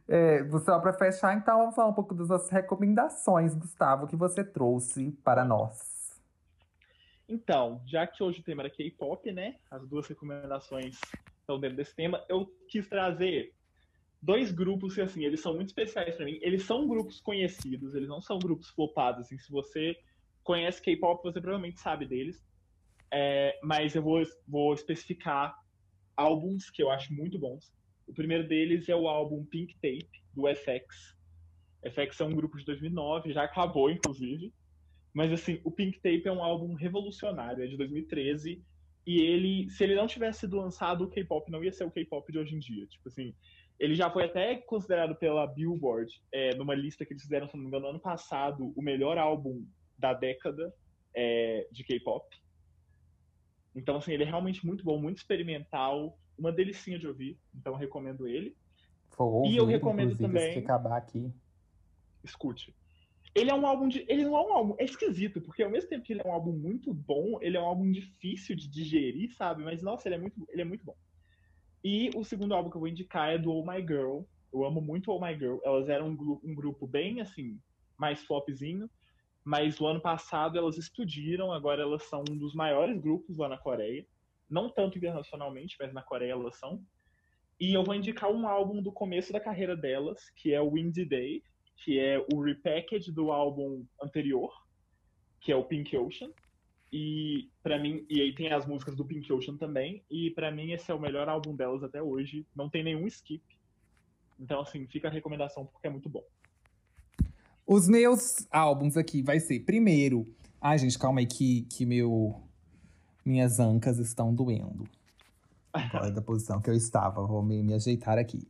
É, só para fechar, então, vamos falar um pouco das recomendações, Gustavo, que você trouxe para nós. Então, já que hoje o tema era K-pop, né? As duas recomendações estão dentro desse tema. Eu quis trazer dois grupos que, assim, eles são muito especiais para mim. Eles são grupos conhecidos, eles não são grupos flopados. Assim, se você conhece K-pop, você provavelmente sabe deles. É, mas eu vou, vou especificar álbuns que eu acho muito bons. O primeiro deles é o álbum Pink Tape, do FX. FX é um grupo de 2009, já acabou, inclusive. Mas assim, o Pink Tape é um álbum revolucionário, é de 2013. E ele, se ele não tivesse sido lançado, o K-pop não ia ser o K-pop de hoje em dia. Tipo assim, ele já foi até considerado pela Billboard, é, numa lista que eles fizeram, se não me engano, no ano passado, o melhor álbum da década é, de K-pop. Então, assim, ele é realmente muito bom, muito experimental, uma delicinha de ouvir. Então, recomendo ele. E eu recomendo também. Se acabar aqui. Escute. Ele é um álbum de. Ele não é um álbum. É esquisito, porque ao mesmo tempo que ele é um álbum muito bom, ele é um álbum difícil de digerir, sabe? Mas, nossa, ele é muito, ele é muito bom. E o segundo álbum que eu vou indicar é do Oh My Girl. Eu amo muito Oh My Girl. Elas eram um, um grupo bem, assim, mais flopzinho. Mas o ano passado elas explodiram, agora elas são um dos maiores grupos lá na Coreia. Não tanto internacionalmente, mas na Coreia elas são. E eu vou indicar um álbum do começo da carreira delas, que é o Windy Day, que é o repackage do álbum anterior, que é o Pink Ocean. E para mim, e aí tem as músicas do Pink Ocean também, e para mim esse é o melhor álbum delas até hoje, não tem nenhum skip. Então assim, fica a recomendação porque é muito bom. Os meus álbuns aqui vai ser primeiro, ai gente, calma aí que que meu minhas ancas estão doendo. Agora da posição que eu estava, vou me, me ajeitar aqui.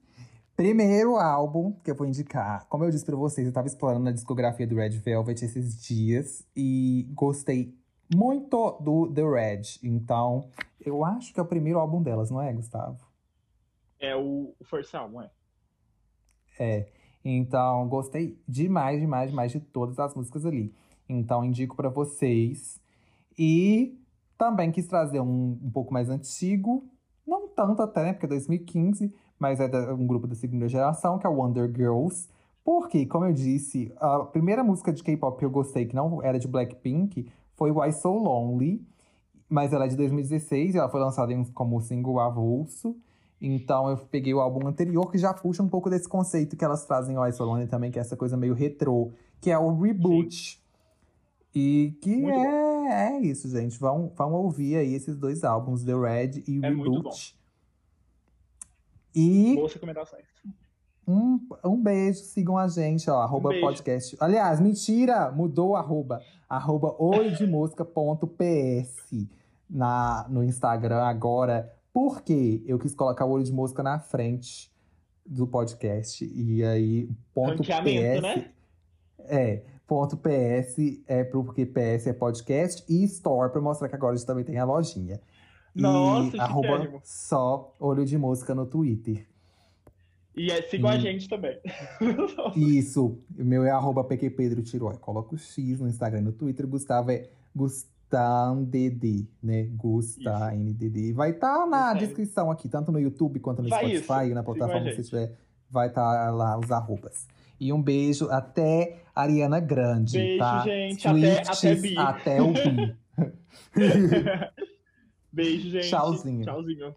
Primeiro álbum que eu vou indicar. Como eu disse pra vocês, eu tava explorando a discografia do Red Velvet esses dias e gostei muito do The Red. Então, eu acho que é o primeiro álbum delas, não é, Gustavo? É o, First Album, é. É. Então, gostei demais, demais, demais de todas as músicas ali. Então, indico para vocês. E também quis trazer um, um pouco mais antigo, não tanto até, né, porque é 2015, mas é da, um grupo da segunda geração, que é o Wonder Girls. Porque, como eu disse, a primeira música de K-pop que eu gostei, que não era de Blackpink, foi Why So Lonely. Mas ela é de 2016 e ela foi lançada como single avulso. Então eu peguei o álbum anterior, que já puxa um pouco desse conceito que elas trazem o So Lonely também, que é essa coisa meio retrô, que é o reboot. Sim. E que é, é isso, gente. Vão, vão ouvir aí esses dois álbuns, The Red e é Reboot. E. Boas recomendações. Um, um beijo, sigam a gente, ó, arroba um podcast. Aliás, mentira, mudou o arroba. Arroba oidemosca.ps na, no Instagram agora. Porque eu quis colocar o olho de mosca na frente do podcast. E aí, ponto PS. Né? É, ponto PS é porque PS é podcast e Store para mostrar que agora a gente também tem a lojinha. Nossa, e arroba só olho de mosca no Twitter. E é, sigam a gente também. Isso. O meu é arroba PQPedro Tiroi. Coloca o X no Instagram e no Twitter. Gustavo é GustaNDD, né? Gusta NDD. Vai estar tá na descrição aqui, tanto no YouTube quanto no vai Spotify, isso. na plataforma que você tiver. Vai estar tá lá os arrobas. E um beijo até Ariana Grande. Beijo, tá? gente. Até, até, bi. até o Bi. beijo, gente. Tchauzinho. Tchauzinho.